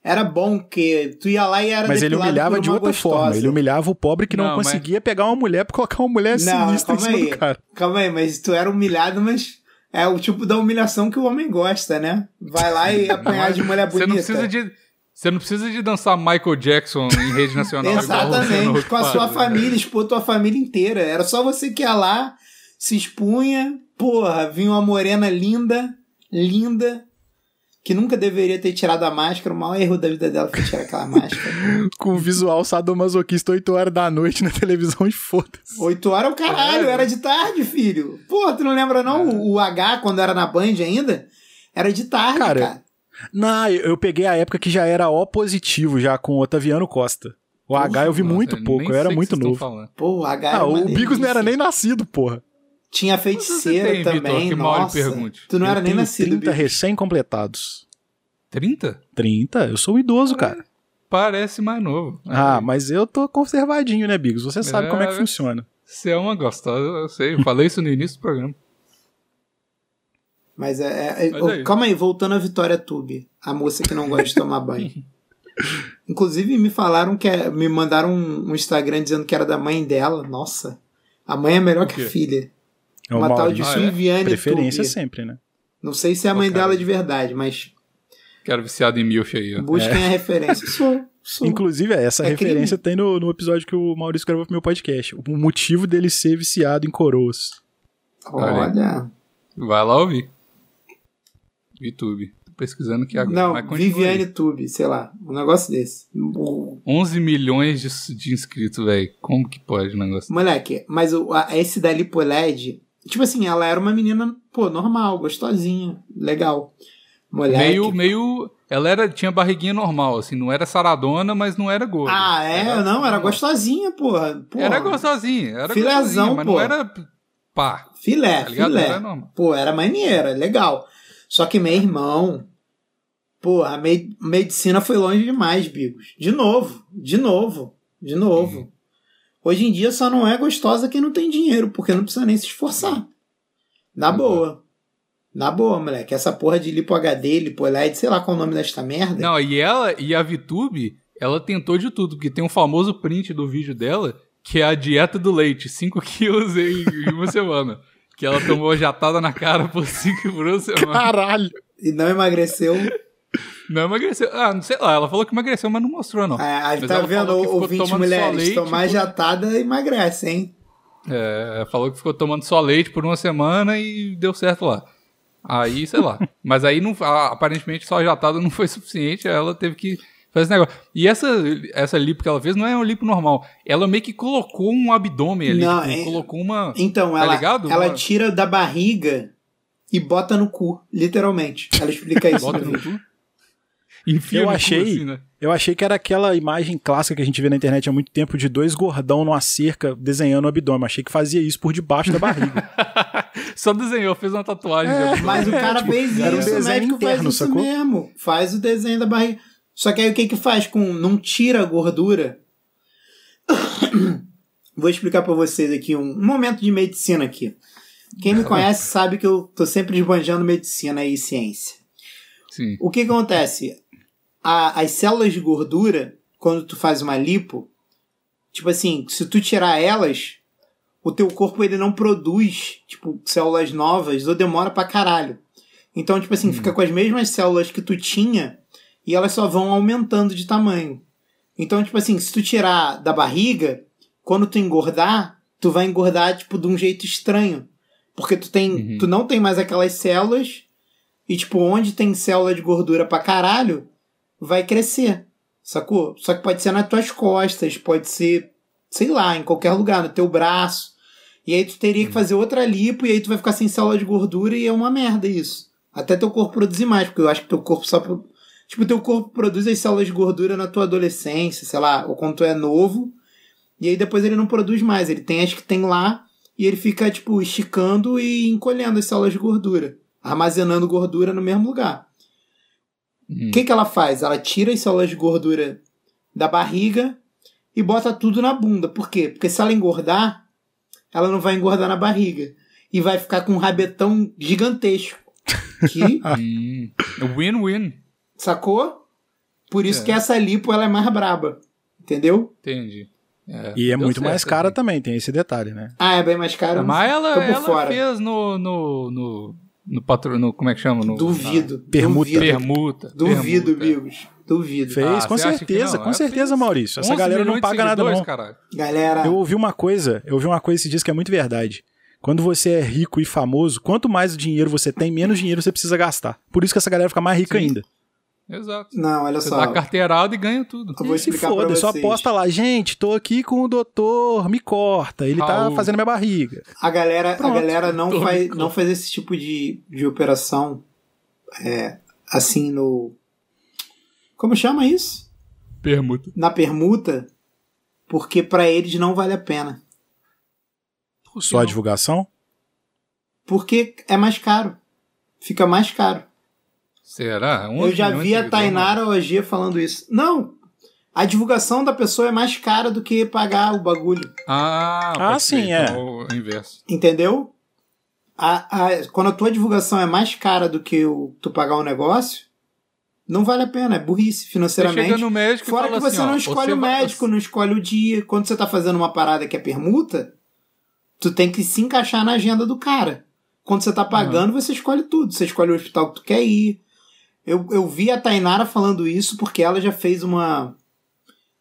era bom, que tu ia lá e era Mas ele humilhava de outra gostosa. forma. Ele humilhava o pobre que não, Não, mas- conseguia pegar uma mulher pra colocar uma mulher Não, sinistra em calma cima aí. do cara. Calma aí, mas tu era humilhado, mas é o tipo da humilhação que o homem gosta, né? Vai lá e apanhar de mulher Você bonita. não precisa de. Você não precisa de dançar Michael Jackson em rede nacional. Exatamente, com a sua família, expor tua família inteira. Era só você que ia lá, se expunha, porra, vinha uma morena linda, linda, que nunca deveria ter tirado a máscara. O maior erro da vida dela foi tirar aquela máscara. Com o visual sadomasoquista 8 horas da noite na televisão e foda-se. Oito horas é o caralho, É. era de tarde, filho. Porra, tu não lembra não? O, o H, quando era na Band ainda, era de tarde, Cara, cara. Não, eu eu peguei a época que já era O positivo, já com o Otaviano Costa. O H eu vi Nossa, muito nem pouco, eu sei era muito novo. falando. Pô, o H era Ah, o Bigos não era nem nascido, porra. Tinha feiticeira tem, Vitor, também, que lhe nossa. pergunte? Tu não Eu era nem tenho nascido, 30 Bigos. recém-completados. 30? 30? Eu sou um idoso, cara. Parece mais novo. Ah, mas eu tô conservadinho, né, Bigos? Você sabe É, como é que funciona. Você é uma gostosa, eu sei. Eu falei isso no início do programa. Mas é. é- Mas aí. calma aí, voltando à Vitória Tube, a moça que não gosta de tomar banho. Inclusive, me falaram que. é- me mandaram um, um Instagram dizendo que era da mãe dela. Nossa. A mãe é melhor que a filha. É Uma tal de Ah, é? Silviane Preferência Tube. sempre, né? Não sei se é a mãe cara. dela de verdade, mas Quero viciado em milf aí, ó. busquem a referência. Sou, sou. Inclusive, essa É referência tem no, no episódio que o Maurício gravou pro meu podcast. O motivo dele ser viciado em coroas. Olha. Vai lá ouvir. YouTube. Tô pesquisando aqui agora. Não, mas continua aí. Viviane Tube, sei lá. Um negócio desse. O- 11 milhões de, de inscritos, velho. Como que pode um negócio? Moleque, mas o, a, esse da LipoLED, tipo assim, ela era uma menina, pô, normal, gostosinha, legal. Moleque. Meio, meio. Ela era, tinha barriguinha normal, assim, não era saradona, mas não era gorda. Ah, é? não, era gostosinha, porra. porra. Era gostosinha, era Filézão, mas pô. não era pá. Filé, Tá filé. Era. Pô, era maneira, legal. Só que meu irmão, porra, a me- medicina foi longe demais, Bigos. De novo, de novo, de novo. Uhum. Hoje em dia só não é gostosa quem não tem dinheiro, porque não precisa nem se esforçar. Na Exato. boa. Na boa, moleque. Essa porra de lipo HD, lipo LED, sei lá qual é o nome desta merda. Não, e ela, e a VTube, ela tentou de tudo, porque tem um famoso print do vídeo dela, que é a dieta do leite, 5 quilos em, em uma semana. Que ela tomou jatada na cara por 5 por uma semana. Caralho! E não emagreceu. Não emagreceu. Ah, não sei lá, ela falou que emagreceu, mas não mostrou, não. Ah, aí Mas tá vendo, ouvinte mulheres, leite tomar jatada emagrece, hein? É, falou que ficou tomando só leite por uma semana e deu certo lá. Aí, sei lá. Mas aí, não, aparentemente, só jatada não foi suficiente, ela teve que fazer esse negócio. E essa, essa lipo que ela fez não é um lipo normal. Ela meio que colocou um abdômen ali, Não, tipo, é- colocou uma... Então, Tá ela, ligado? ela Uma- tira da barriga e bota no cu, literalmente. Ela explica isso Bota no cu. Enfia Eu achei- assim, né? Eu achei que era aquela imagem clássica que a gente vê na internet há muito tempo de dois gordão numa cerca desenhando o abdômen. Achei que fazia isso por debaixo da barriga. Só desenhou, fez uma tatuagem. de abdômen. Mas o cara fez era um isso, o médico faz interno, isso sacou? mesmo. Faz o desenho da barriga. Só que aí o que que faz com... Não tira a gordura. Vou explicar pra vocês aqui um, momento de medicina aqui. Quem me conhece sabe que eu tô sempre esbanjando medicina e ciência. Sim. O que acontece? A- as células de gordura, quando tu faz uma lipo, tipo assim, se tu tirar elas, o teu corpo ele não produz, tipo, células novas ou demora pra caralho. Então, tipo assim, fica com as mesmas células que tu tinha e elas só vão aumentando de tamanho. Então, tipo assim, se tu tirar da barriga, quando tu engordar, tu vai engordar, tipo, de um jeito estranho. Porque tu tem, Uhum. tu não tem mais aquelas células e, tipo, onde tem célula de gordura pra caralho, vai crescer. Sacou? Só que pode ser nas tuas costas, pode ser, sei lá, em qualquer lugar, no teu braço. E aí tu teria que fazer outra lipo e aí tu vai ficar sem célula de gordura e é uma merda isso. Até teu corpo produzir mais, porque eu acho que teu corpo só. pro- Tipo, teu corpo produz as células de gordura na tua adolescência, sei lá, ou quando tu é novo. E aí depois ele não produz mais. Ele tem as que tem lá e ele fica, tipo, esticando e encolhendo as células de gordura. Armazenando gordura no mesmo lugar. Hum. O que, que ela faz? Ela tira as células de gordura da barriga e bota tudo na bunda. Por quê? Porque se ela engordar, ela não vai engordar na barriga. E vai ficar com um rabetão gigantesco. Que, Hum. Win-win. sacou? Por isso É. que essa lipo ela é mais braba. Entendeu? Entendi. É, E é muito mais cara assim. também, tem esse detalhe, né? Ah, é bem mais caro. Mas ela, ela fora. fez no. no, no, no patro, no Como é que chama? No, Duvido. Permuta. na Duvido. permuta. Duvido, permuta. Bigos. Duvido. Fez, Ah, com que certeza, com É, certeza, fez Maurício. Essa 11 galera não paga nada, não. caralho. Galera, Eu ouvi uma coisa, eu ouvi uma coisa esses dias que é muito verdade. Quando você é rico e famoso, quanto mais dinheiro você tem, menos dinheiro você precisa gastar. Por isso que essa galera fica mais rica Sim. ainda. Exato. não, olha Você só. dá carteirada e ganha tudo. Eu vou explicar pra foda, só aposta lá, gente, tô aqui com o doutor, me corta, ele tá Raul. fazendo minha barriga. A galera, a Pronto. galera não, faz, não faz esse tipo de, de operação é, assim no. Como chama isso? Permuta. Na permuta, porque pra eles não vale a pena. Só a divulgação? Porque é mais caro. Fica mais caro. Será? 11 Eu já vi a Tainara Ogier falando isso. Não! A divulgação da pessoa é mais cara do que pagar o bagulho. Ah, Ah, sim, é. então, o inverso. Entendeu? A, a- quando a tua divulgação é mais cara do que o, tu pagar um negócio, não vale a pena. É burrice Você financeiramente. chega no médico Fora e que você assim, não escolhe você o vai- médico, não escolhe o dia. Quando você tá fazendo uma parada que é permuta, tu tem que se encaixar na agenda do cara. Quando você tá pagando, você escolhe tudo. Você escolhe o hospital que tu quer ir. Eu, eu vi a Tainara falando isso porque ela já fez uma.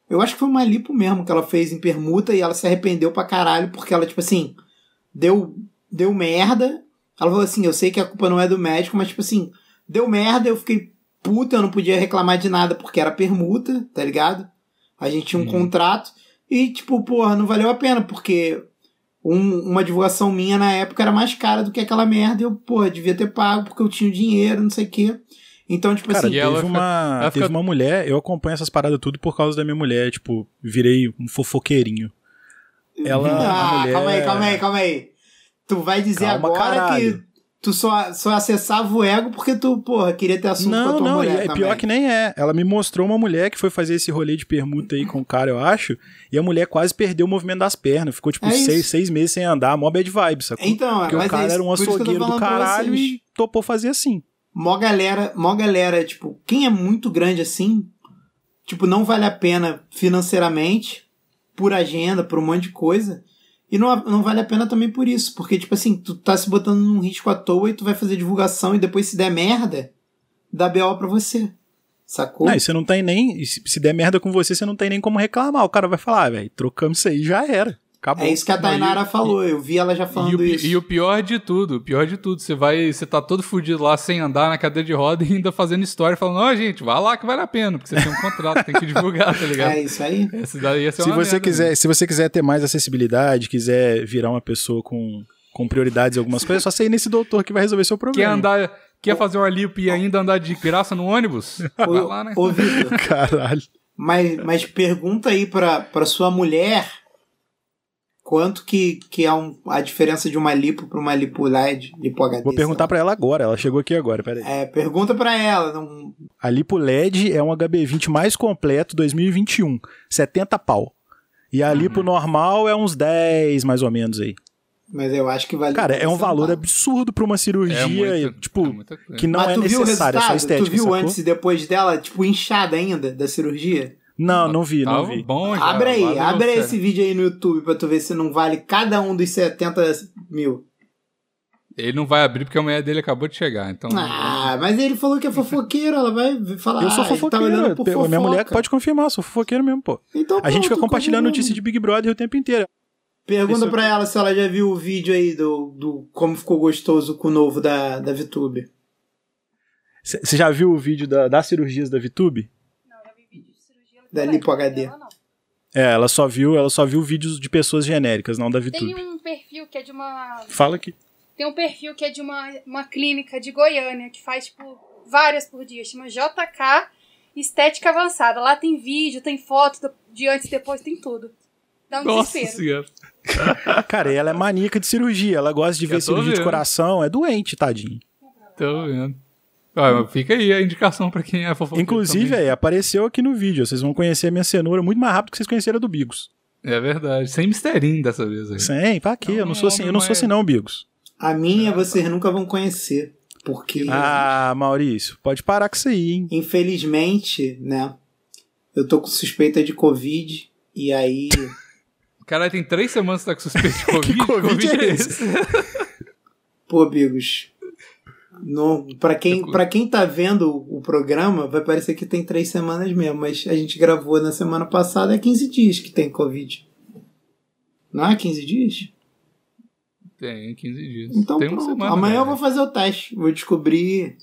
Eu acho que foi uma lipo mesmo que ela fez em permuta e ela se arrependeu pra caralho porque ela, tipo assim, deu, deu merda. Ela falou assim: eu sei que a culpa não é do médico, mas, tipo assim, deu merda, eu fiquei puta, eu não podia reclamar de nada porque era permuta, tá ligado? A gente tinha um Uhum. contrato e, tipo, porra, não valeu a pena porque um- uma divulgação minha na época era mais cara do que aquela merda e eu, porra, devia ter pago porque eu tinha o dinheiro, não sei o quê. Então, tipo Cara, assim, ela teve, fica- uma, ela teve fica- uma mulher, eu acompanho essas paradas tudo por causa da minha mulher, tipo, virei um fofoqueirinho. Ela, ah, mulher... calma aí, calma aí, calma aí. Tu vai dizer Calma, agora caralho. que tu só, só acessava o ego porque tu, porra, queria ter assunto com a Não, tua não, e mulher é também. pior que nem é. Ela me mostrou uma mulher que foi fazer esse rolê de permuta aí com o cara, eu acho, e a mulher quase perdeu o movimento das pernas. Ficou, tipo, É seis, isso. seis meses sem andar, mó bad vibes, sacou? Então, Porque mas o cara é isso, era um açougueiro do caralho e topou fazer assim. Mó galera, mó galera, tipo, quem é muito grande assim, tipo, não vale a pena financeiramente, por agenda, por um monte de coisa. E não, não vale a pena também por isso, porque, tipo assim, tu tá se botando num risco à toa e tu vai fazer divulgação e depois se der merda, dá BO pra você. Sacou? Não, e você não tem nem. Se se der merda com você, você não tem nem como reclamar. O cara vai falar, ah, velho, trocamos isso aí já era. Acabou. é isso que a Tainara e- falou, eu vi ela já E falando o, pi- isso. e o pior de tudo, o pior de tudo, você vai, você tá todo fudido lá sem andar na cadeira de roda e ainda fazendo história, falando, ó, gente, vai lá que vale a pena, porque você tem um contrato, tem que divulgar, tá ligado? É isso aí. Esse daí ia ser se uma você merda, quiser, né? se você quiser ter mais acessibilidade, quiser virar uma pessoa com, com prioridades em algumas coisas, é só você ir nesse doutor que vai resolver seu Quer problema. andar, quer fazer uma lipo e ainda andar de graça no ônibus? Vai lá, né? ô Vitor, Caralho. Mas, mas pergunta aí pra, pra sua mulher quanto que, que é um, a diferença de uma lipo pra uma lipo LED, lipo HD. Vou perguntar pra ela agora, ela chegou aqui agora, peraí. É, pergunta pra ela. Não... A Lipo LED é um HB20 mais completo 2021, 70 pau. E a Lipo normal é uns 10, mais ou menos aí. Mas eu acho que vale. Cara, é um valor absurdo pra uma cirurgia, É muito- tipo, é que não Mas é necessária, é só estética, Tu viu sacou? antes e depois dela, tipo, inchada ainda da cirurgia? Não, não vi, não vi. bom já, abre aí, valeu, abre aí esse vídeo aí no YouTube pra tu ver se não vale cada um dos 70 mil. Ele não vai abrir porque a mulher dele acabou de chegar, então... Ah, mas ele falou que é fofoqueiro, ela vai falar. Eu sou ah, tá fofoqueiro, por pe- minha mulher pode confirmar, sou fofoqueiro mesmo, pô. Então, A gente fica pronto, compartilhando notícia de Big Brother o tempo inteiro. Pergunta Isso- pra ela se ela já viu o vídeo aí do, do como ficou gostoso com o novo da, da VTube. Você já viu o vídeo da- das cirurgias da VTube? Não, já vi vídeo de cirurgia Da Lipo HD. dela não. É, ela só viu, ela só viu vídeos de pessoas genéricas, não da VTube. Tem um perfil que é de uma. Fala aqui. Tem um perfil que é de uma, uma clínica de Goiânia, que faz, tipo, várias por dia. Chama JK Estética Avançada. Lá tem vídeo, tem foto de antes e depois, tem tudo. Dá um Nossa desespero. senhora. Cara, ela é maníaca de cirurgia, ela gosta de ver cirurgia de vendo. coração, é doente, tadinho. Tô vendo. Ah, fica aí a indicação pra quem é fofoqueiro Inclusive, também. é, apareceu aqui no vídeo, vocês vão conhecer a minha cenoura muito mais rápido que vocês conheceram a do Bigos. É verdade. Sem misterinho dessa vez aí. Sim, pra quê? Eu não Não, sou assim, eu não sou assim não, Bigos. A minha vocês nunca vão conhecer. Porque, Ah, Maurício, pode parar com isso aí, hein? infelizmente, né? Eu tô com suspeita de Covid. E aí. Caralho, tem três semanas que tá com suspeito de Covid. Que Covid é esse? Pô, Bigos. Pra, quem, pra quem tá vendo o programa, vai parecer que tem três semanas mesmo, mas a gente gravou na semana passada, é 15 dias que tem Covid. Não é 15 dias? Tem, 15 dias. Então tem pronto. semana. Amanhã né? eu vou fazer o teste. Vou descobrir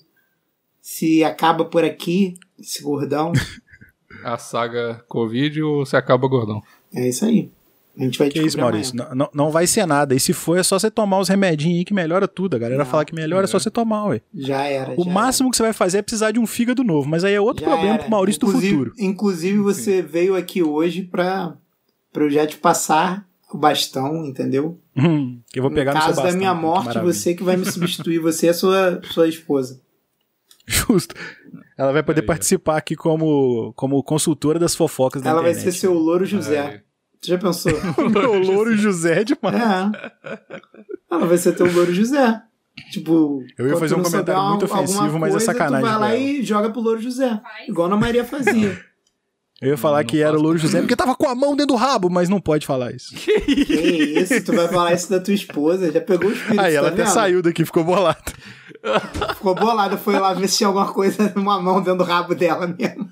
se acaba por aqui, esse gordão. A saga Covid ou se acaba gordão. é isso aí. A gente vai Que descobrir isso, Maurício? amanhã. Não, não, não vai ser nada. E se for, é só você tomar os remedinhos aí que melhora tudo. A galera Não, fala que melhora, é só você tomar, ué. Já era. O já máximo que você vai fazer é precisar de um fígado novo, mas aí é outro Já problema era. pro Maurício do inclusive, futuro. Inclusive, você veio aqui hoje pra, pra eu já te passar o bastão, entendeu? Hum, que eu vou pegar no no seu caso da bastão. minha Que morte, maravilha. você que vai me substituir, você é sua, sua esposa. Justo. Ela vai poder Aí, participar aqui como, como consultora das fofocas da Ela vai internet. ser seu louro Aí. José. Você já pensou? Meu louro José é demais. é. Ela vai ser teu louro José. Tipo, Eu ia fazer um não comentário muito ofensivo, mas é coisa, sacanagem Tu vai lá e joga pro louro José. Igual a Maria fazia. Eu ia falar Não que era o louro José porque tava com a mão dentro do rabo, mas não pode falar isso. que isso? Tu vai falar isso da tua esposa? Já pegou o espírito, Aí ela tá até vendo? saiu daqui, ficou bolada. Ficou bolada, foi lá ver se tinha alguma coisa numa mão dentro do rabo dela mesmo.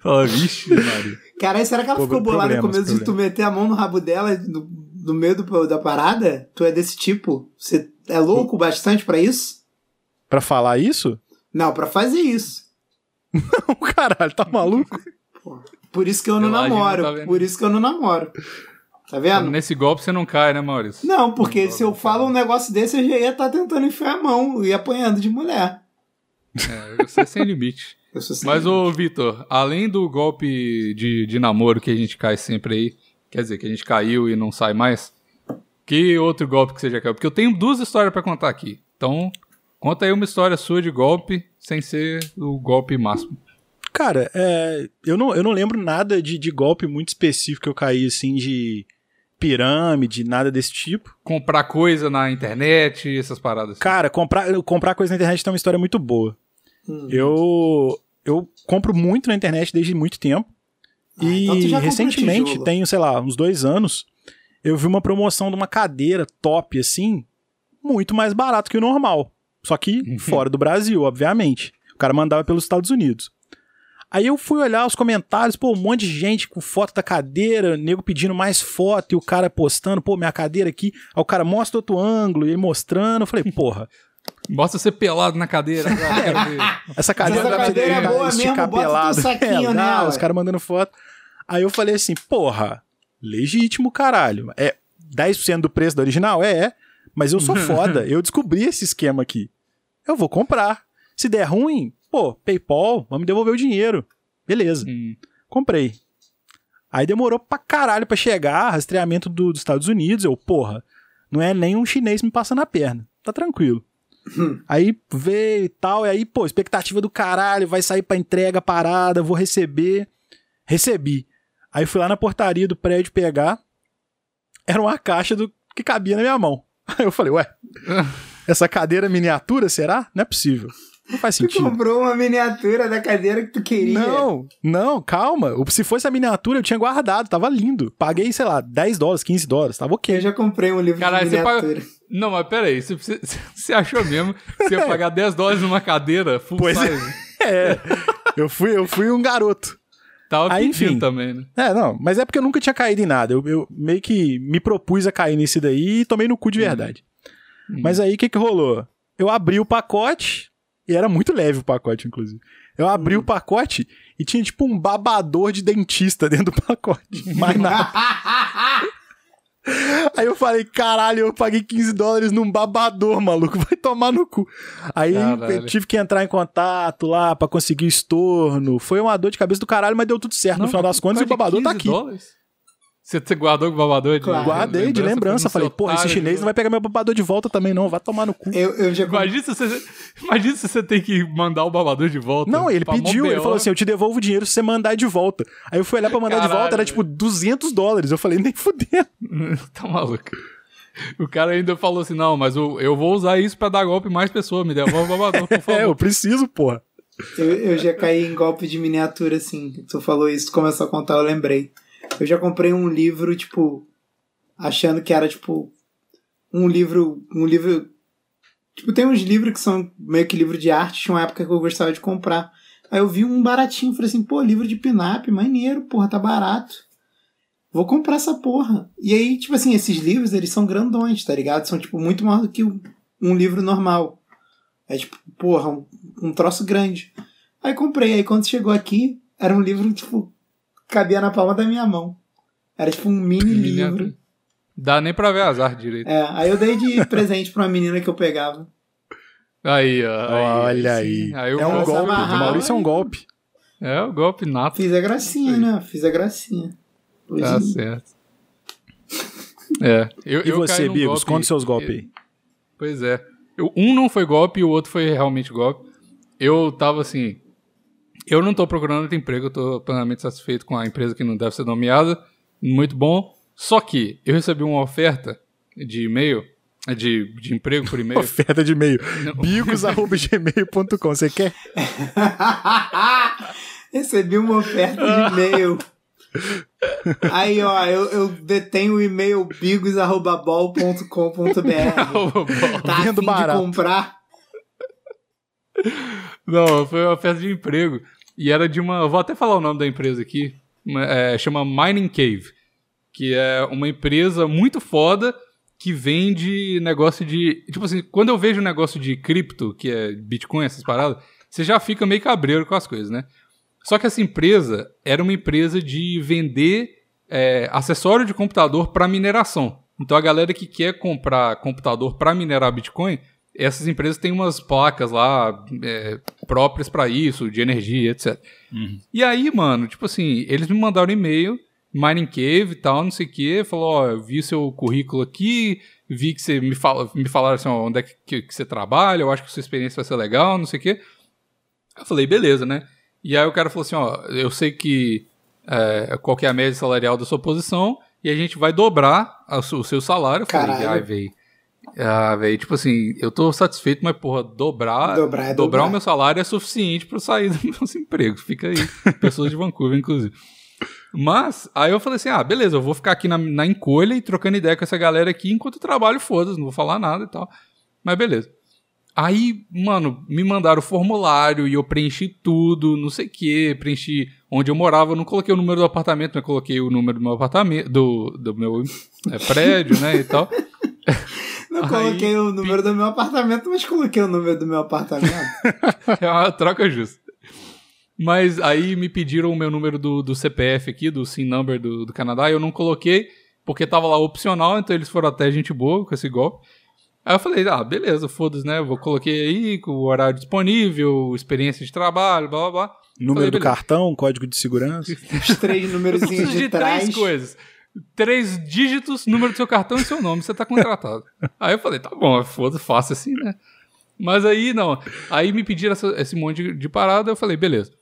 Fala, vixe, Maria. Caralho, será que ela ficou bolada com problemas, medo de tu meter a mão no rabo dela no, no meio do- da parada? Tu é desse tipo? Você é louco bastante pra isso? Pra falar isso? Não, pra fazer isso. Não, caralho, tá maluco? Por isso que eu não namoro. não tá por isso que eu não namoro. Tá vendo? Nesse golpe você não cai, né, Maurício? Não, porque Não, se eu falo um negócio desse, eu já ia estar tentando enfiar a mão e apanhando de mulher. É, você é sem limite. Eu sou Mas, ô, Vitor, além do golpe de, de namoro que a gente cai sempre aí, quer dizer, que a gente caiu e não sai mais, que outro golpe que você já caiu? Porque eu tenho duas histórias pra contar aqui. Então, conta aí uma história sua de golpe, sem ser o golpe máximo. Cara, é, eu, não, eu não lembro nada de, de golpe muito específico que eu caí, assim, de pirâmide, nada desse tipo. Comprar coisa na internet, essas paradas. Cara, comprar, comprar coisa na internet tem uma história muito boa. Hum. Eu, eu compro muito na internet desde muito tempo. Ah, e então recentemente, tenho, sei lá, uns dois anos, eu vi uma promoção de uma cadeira top, assim, muito mais barato que o normal. Só que fora do Brasil, obviamente. O cara mandava pelos Estados Unidos. Aí eu fui olhar os comentários, pô, um monte de gente com foto da cadeira, nego pedindo mais foto e o cara postando, pô, minha cadeira aqui. Aí o cara mostra outro ângulo e ele mostrando. Eu falei, porra, Mostra você pelado na cadeira. ver. essa cadeira Essa dá pra você cadeira é boa mesmo, esticar bota teu pelado. saquinho É, dá, nela. Os caras mandando foto. Aí eu falei assim, porra, legítimo, caralho. É 10% do preço da original? É, é. Mas eu sou foda. eu descobri esse esquema aqui. Eu vou comprar. Se der ruim, pô, PayPal, vamos devolver o dinheiro. Beleza. Hum. Comprei. Aí demorou pra caralho pra chegar, rastreamento do- dos Estados Unidos. Eu, porra, não é nem um chinês me passando a perna. Tá tranquilo. Aí veio e tal, e aí, pô, expectativa do caralho, vai sair pra entrega parada, vou receber. Recebi. Aí fui lá na portaria do prédio pegar. Era uma caixa do que cabia na minha mão. Aí eu falei, ué, essa cadeira miniatura, será? Não é possível. Não faz Tu sentido. comprou uma miniatura da cadeira que tu queria. Não, não, calma. Se fosse a miniatura, eu tinha guardado, tava lindo. Paguei, sei lá, 10 dólares, 15 dólares, tava Eu ok. já comprei um livro Caralho, de você paga. miniatura. Não, mas pera aí. Você, você, você achou mesmo que você ia pagar 10 dólares numa cadeira full Pois é. size? É, eu fui, eu fui um garoto. Tava Aí, enfim. também, né? É, não, mas é porque eu nunca tinha caído em nada. Eu, eu meio que me propus a cair nesse daí e tomei no cu de verdade. Mas aí o que que rolou? Eu abri o pacote, e era muito leve o pacote, inclusive. Eu abri o pacote e tinha tipo um babador de dentista dentro do pacote. Mais nada. Aí eu falei, caralho, eu paguei 15 dólares num babador, maluco, vai tomar no cu. Aí Caralho. eu tive que entrar em contato lá pra conseguir estorno. Foi uma dor de cabeça do caralho, mas deu tudo certo. no final das contas, o babador tá 15 aqui. dólares? Você, você guardou o babador de Claro. Guardei de lembrança. Falei, pô, esse chinês viu? não vai pegar meu babador de volta também, não. Vai tomar no cu. Eu, eu já. Imagina se, você, imagina se você tem que mandar o babador de volta. Não, ele pediu, ele falou assim: eu te devolvo o dinheiro se você mandar de volta. Aí eu fui olhar pra mandar de Caralho, volta, era tipo 200 dólares. Eu falei, nem fudendo. tá maluco. O cara ainda falou assim: não, mas eu, eu vou usar isso pra dar golpe em mais pessoas. Me devolve o babador, por favor. É, eu preciso, porra. Eu, eu já caí em golpe de miniatura, assim. Tu falou isso, tu começou a contar, eu lembrei. Eu já comprei um livro, tipo, achando que era, tipo, um livro. Um livro. Tipo, tem uns livros que são meio que livro de arte, tinha uma época que eu gostava de comprar. Aí eu vi um baratinho, falei assim, pô, livro de pinap, maneiro, porra, tá barato. Vou comprar essa porra. E aí, tipo assim, esses livros, eles são grandões, tá ligado? São, tipo, muito maior do que um, livro normal. É tipo, porra, um, um troço grande. Aí comprei, aí quando chegou aqui, era um livro, tipo, cabia na palma da minha mão. Era tipo um mini livro. Dá nem pra ver artes direito. É, aí eu dei de presente pra uma menina que eu pegava. Aí, ó. Olha aí. eu É um golpe. O Maurício é um golpe. É o golpe nato. Fiz a gracinha, né? Fiz a gracinha. Hoje, Tá certo. É. Eu, E eu você, Bigos? Conta seus golpes aí. Pois é. Eu- um não foi golpe e o outro foi realmente golpe. Eu tava assim. Eu não tô procurando outro emprego, eu tô plenamente satisfeito com a empresa que não deve ser nomeada. Muito bom. Só que eu recebi uma oferta de e-mail, de, de emprego por e-mail. Oferta de e-mail. Bigos.gmail.com. Você quer? Recebi uma oferta de e-mail. Aí, ó, eu, eu detenho o e-mail bigos.bol.com.br. Tá a Vendo fim de barato. comprar? Não, foi uma oferta de emprego. E era de uma. Vou até falar o nome da empresa aqui. é, chama Mining Cave. Que é uma empresa muito foda que vende negócio de. Tipo assim, quando eu vejo negócio de cripto, que é Bitcoin, essas paradas, você já fica meio cabreiro com as coisas, né? Só que essa empresa era uma empresa de vender é, acessório de computador para mineração. Então a galera que quer comprar computador para minerar Bitcoin, essas empresas têm umas placas lá é, próprias para isso, de energia, etc. E aí, mano, tipo assim, eles me mandaram um e-mail, Mining Cave e tal, não sei o quê, falou, ó, eu vi seu currículo aqui, vi que você me, fala, me falaram assim, ó, onde é que, que, que você trabalha, eu acho que sua experiência vai ser legal, não sei o quê. Eu falei, beleza, né? E aí o cara falou assim, ó, eu sei que é, qual que é a média salarial da sua posição e a gente vai dobrar a su- o seu salário. Eu falei, ai, velho. Ah, velho, tipo assim, eu tô satisfeito, mas, porra, dobrar, Dobrar é dobrar dobrar. o meu salário é suficiente pra eu sair do meu emprego. Fica aí. Pessoas de Vancouver, inclusive. Mas, aí eu falei assim: ah, beleza, eu vou ficar aqui na, na encolha e trocando ideia com essa galera aqui enquanto eu trabalho, foda-se, não vou falar nada e tal. Mas beleza. Aí, mano, me mandaram o formulário e eu preenchi tudo, não sei o que, preenchi onde eu morava, eu não coloquei o número do apartamento, mas coloquei o número do meu apartamento, do, do meu é, prédio, né, e tal. Não Aí, coloquei o número do meu apartamento, mas coloquei o número do meu apartamento. É uma troca justa. Mas aí me pediram o meu número do, do CPF aqui, do SIM number do, do Canadá, e eu não coloquei, porque tava lá opcional, então eles foram até gente boa com esse golpe. Aí eu falei, ah, beleza, foda-se, né? Vou coloquei aí com o horário disponível, experiência de trabalho, blá blá blá. Número Falei, do beleza. cartão, código de segurança. Os três númerozinhos Preciso de, de trás. três coisas. Três dígitos, número do seu cartão e seu nome, você tá contratado. aí eu falei, tá bom, foda, faça assim, né? Mas aí, não. Aí me pediram essa- esse monte de, de parada, eu falei, beleza.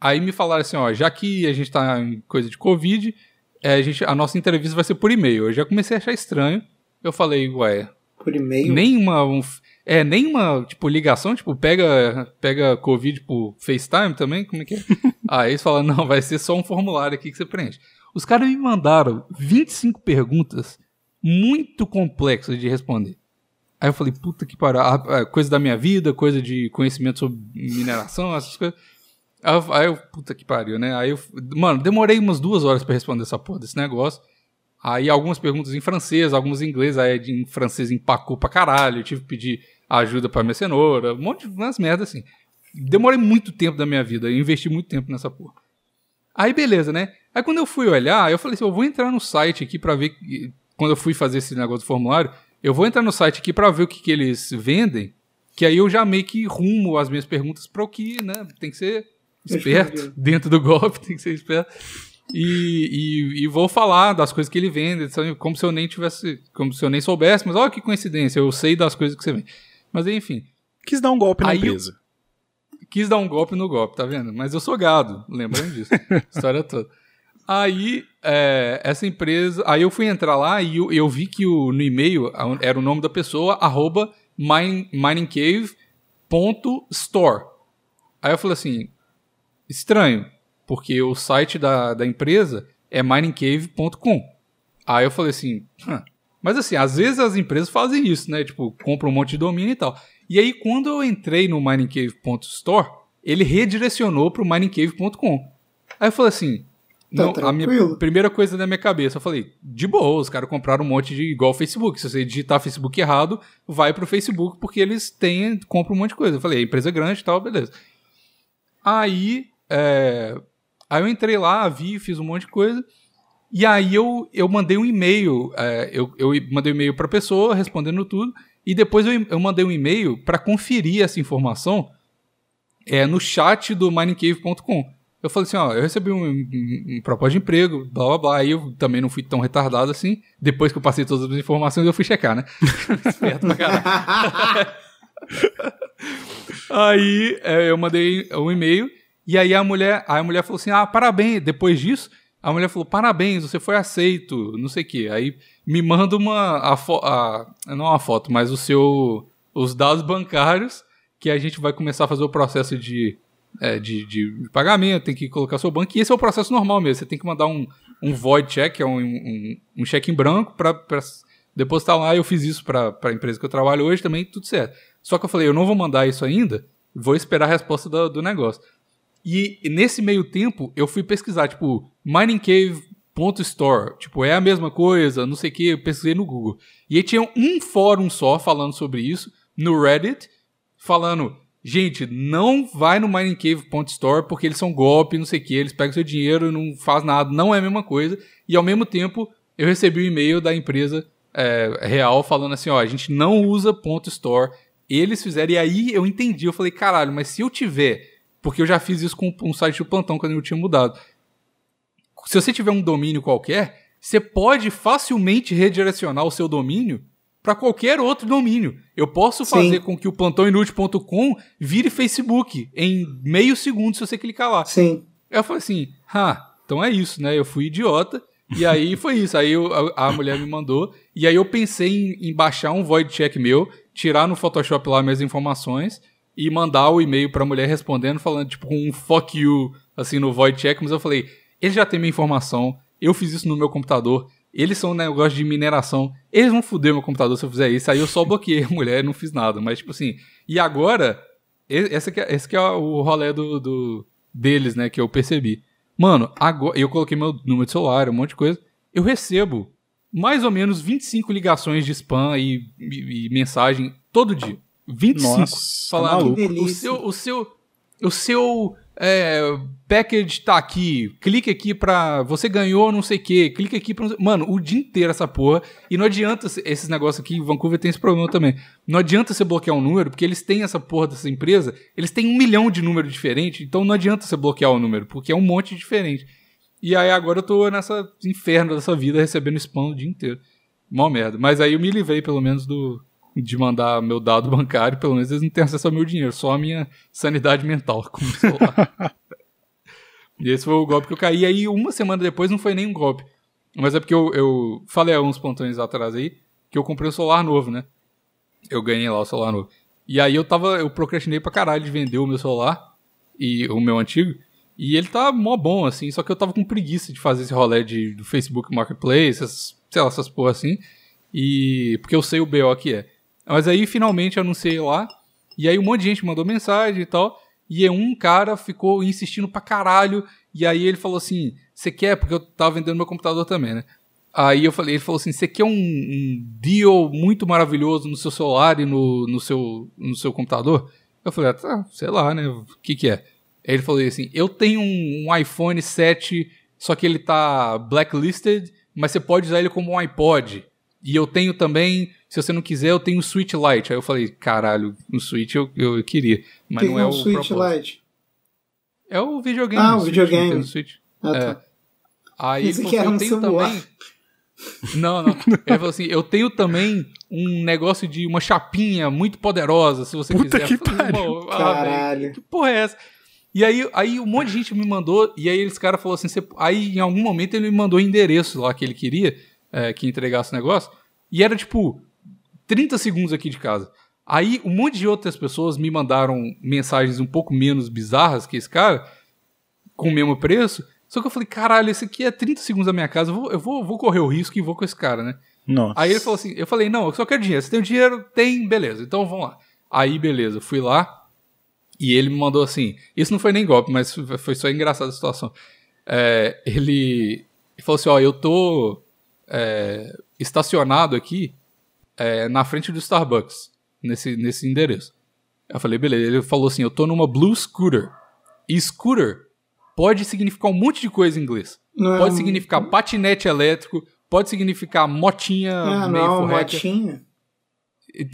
Aí me falaram assim, ó, já que a gente tá em coisa de Covid, é, a, gente, a nossa entrevista vai ser por e-mail. Eu já comecei a achar estranho. Eu falei, ué, Por e-mail. nenhuma. Um, é, nenhuma, tipo, ligação, tipo, pega, pega Covid por FaceTime também? Como é que é? Aí eles falaram, não, vai ser só um formulário aqui que você preenche. Os caras me mandaram 25 perguntas muito complexas de responder. Aí eu falei, puta que pariu, coisa da minha vida, coisa de conhecimento sobre mineração, essas coisas. Aí eu, puta que pariu, né? Aí eu, mano, demorei umas duas horas pra responder essa porra desse negócio. Aí algumas perguntas em francês, algumas em inglês, aí em francês empacou pra caralho, eu tive que pedir ajuda pra minha cenoura, um monte de umas merdas assim. Demorei muito tempo da minha vida, investi muito tempo nessa porra. Aí beleza, né? Aí quando eu fui olhar, eu falei assim, eu vou entrar no site aqui pra ver, quando eu fui fazer esse negócio do formulário, eu vou entrar no site aqui pra ver o que, que eles vendem, que aí eu já meio que rumo as minhas perguntas para o que, né, tem que ser esperto dentro do golpe, tem que ser esperto. E, e, e vou falar das coisas que ele vende, sabe? como se eu nem tivesse, como se eu nem soubesse, mas olha que coincidência, eu sei das coisas que você vende. Mas enfim, Quis dar um golpe na Aí eu- empresa. quis dar um golpe no golpe, tá vendo? Mas eu sou gado, lembrando disso. História toda. Aí, é, essa empresa. Aí eu fui entrar lá e eu, eu vi que o, no e-mail era o nome da pessoa, arroba miningcave.store. Aí eu falei assim: estranho, porque o site da, da empresa é miningcave.com. Aí eu falei assim, "Hã." mas assim, às vezes as empresas fazem isso, né? Tipo, compram um monte de domínio e tal. E aí, quando eu entrei no miningcave.store, ele redirecionou pro miningcave.com. Aí eu falei assim, Tá não, a minha tranquilo. primeira coisa da minha cabeça, eu falei, de boa, os caras compraram um monte de igual Facebook. Se você digitar Facebook errado, vai pro Facebook porque eles têm, compram um monte de coisa. Eu falei, a empresa é grande e tal, beleza. Aí, é, aí eu entrei lá, vi, fiz um monte de coisa. E aí eu, eu mandei um e-mail, é, eu, eu mandei um e-mail pra pessoa respondendo tudo. E depois eu, eu mandei um e-mail para conferir essa informação é, no chat do miningcave.com. Eu falei assim, ó, eu recebi um, um, um proposta de emprego, blá blá blá. Aí eu também não fui tão retardado assim. Depois que eu passei todas as informações, eu fui checar, né? Esperto pra caralho. Aí é, eu mandei um e-mail e aí a mulher, aí a mulher falou assim: "Ah, parabéns". Depois disso, a mulher falou: "Parabéns, você foi aceito", não sei o quê. Aí me manda uma a, a não uma foto, mas o seu os dados bancários que a gente vai começar a fazer o processo de é, de, de pagamento, tem que colocar seu banco, e esse é o processo normal mesmo. Você tem que mandar um, um void check, que é um, um, um cheque em branco, para depositar lá. Eu fiz isso para a empresa que eu trabalho hoje também, tudo certo. Só que eu falei, eu não vou mandar isso ainda, vou esperar a resposta do, do negócio. E nesse meio tempo, eu fui pesquisar, tipo, miningcave.store. Tipo, é a mesma coisa, não sei o que, eu pesquisei no Google. E aí tinha um fórum só falando sobre isso, no Reddit, falando, gente, não vai no miningcave.store porque eles são golpe, não sei o que, eles pegam seu dinheiro e não faz nada, não é a mesma coisa. E ao mesmo tempo, eu recebi um e-mail da empresa é, real falando assim, ó, a gente não usa ponto .store, eles fizeram, e aí eu entendi, eu falei, caralho, mas se eu tiver, porque eu já fiz isso com um site do Plantão quando eu tinha mudado, se você tiver um domínio qualquer, você pode facilmente redirecionar o seu domínio para qualquer outro domínio. Eu posso Sim. fazer com que o plantãoinútil.com vire Facebook em meio segundo se você clicar lá. Sim. Eu falei assim, ah, então é isso, né? Eu fui idiota. E aí foi isso. Aí eu- a, a mulher me mandou. E aí eu pensei em, em baixar um void check meu, tirar no Photoshop lá minhas informações e mandar o e-mail pra mulher respondendo, falando, tipo, um fuck you, assim, no void check. Mas eu falei, eles já têm minha informação, eu fiz isso no meu computador. Eles são um negócio de mineração. Eles vão foder meu computador se eu fizer isso. Aí eu só bloqueei a mulher e não fiz nada. Mas, tipo assim. E agora, esse que é, esse que é o rolê do, do- deles, né? Que eu percebi. Mano, agora. Eu coloquei meu número de celular, um monte de coisa. Eu recebo mais ou menos 25 ligações de spam e, e- e mensagem todo dia. 25. Nossa, tá falando, maluco. Que o seu, o seu, o seu é, package tá aqui. Clique aqui pra. Você ganhou não sei o quê. Clique aqui pra. Mano, o dia inteiro essa porra. E não adianta se- esses negócios aqui. Vancouver tem esse problema também. Não adianta você bloquear um número, porque eles têm essa porra dessa empresa. Eles têm um milhão de números diferentes. Então não adianta você bloquear o número, porque é um monte diferente. E aí agora eu tô nessa inferno dessa vida recebendo spam o dia inteiro. Mó merda. Mas aí eu me livrei pelo menos do de mandar meu dado bancário, pelo menos eles não têm acesso ao meu dinheiro, só a minha sanidade mental com o celular. e esse foi o golpe que eu caí. E aí uma semana depois não foi nem um golpe. Mas é porque eu, eu falei há uns pontões atrás aí que eu comprei um celular novo, né? Eu ganhei lá o celular novo. E aí eu tava, eu procrastinei pra caralho de vender o meu celular e o meu antigo. E ele tá mó bom, assim, só que eu tava com preguiça de fazer esse rolê de, do Facebook Marketplace, essas, sei lá, essas porra assim. E. Porque eu sei o BO que é. Mas aí finalmente anunciei lá. E aí um monte de gente mandou mensagem e tal. E um cara ficou insistindo pra caralho. E aí ele falou assim: Você quer? Porque eu tava vendendo meu computador também, né? Aí eu falei, ele falou assim: Você quer um, um deal muito maravilhoso no seu celular e no, no, seu, no seu computador? Eu falei, ah, tá, sei lá, né? O que que é? Aí ele falou assim: Eu tenho um, um iPhone 7, só que ele tá blacklisted, mas você pode usar ele como um iPod. E eu tenho também, se você não quiser, eu tenho o Switch Lite. Aí eu falei, caralho, no Switch eu, eu queria. Mas que não é, é o um Switch propósito. Lite? É o videogame. Ah, o Switch, videogame. Switch. Ah, É. tá. Aí Pensei ele que falou eu um tenho celular. também. Não, não. Ele falou assim: eu tenho também um negócio de uma chapinha muito poderosa, se você Puta quiser. que falei, pariu. "Irmão, ah, Caralho. que porra é essa? E aí, aí um monte de gente me mandou, e aí esse cara falou assim, você- aí em algum momento ele me mandou o endereço lá que ele queria, é, que entregasse o negócio, e era tipo 30 segundos aqui de casa. Aí um monte de outras pessoas me mandaram mensagens um pouco menos bizarras que esse cara, com o mesmo preço, só que eu falei, caralho, esse aqui é 30 segundos da minha casa, eu vou, eu vou, vou correr o risco e vou com esse cara, né? Nossa. Aí ele falou assim, eu falei, não, eu só quero dinheiro. Você tem o dinheiro? Tem, beleza. Então vamos lá. Aí, beleza, fui lá e ele me mandou assim. Isso não foi nem golpe, mas foi só engraçada a situação. É, ele, ele falou assim: ó, eu tô é, estacionado aqui é, na frente do Starbucks, nesse, nesse endereço. Eu falei, beleza. Ele falou assim: eu tô numa Blue Scooter. E scooter pode significar um monte de coisa em inglês. Não é Pode um- significar patinete elétrico, pode significar motinha Ah, meio não, motinha.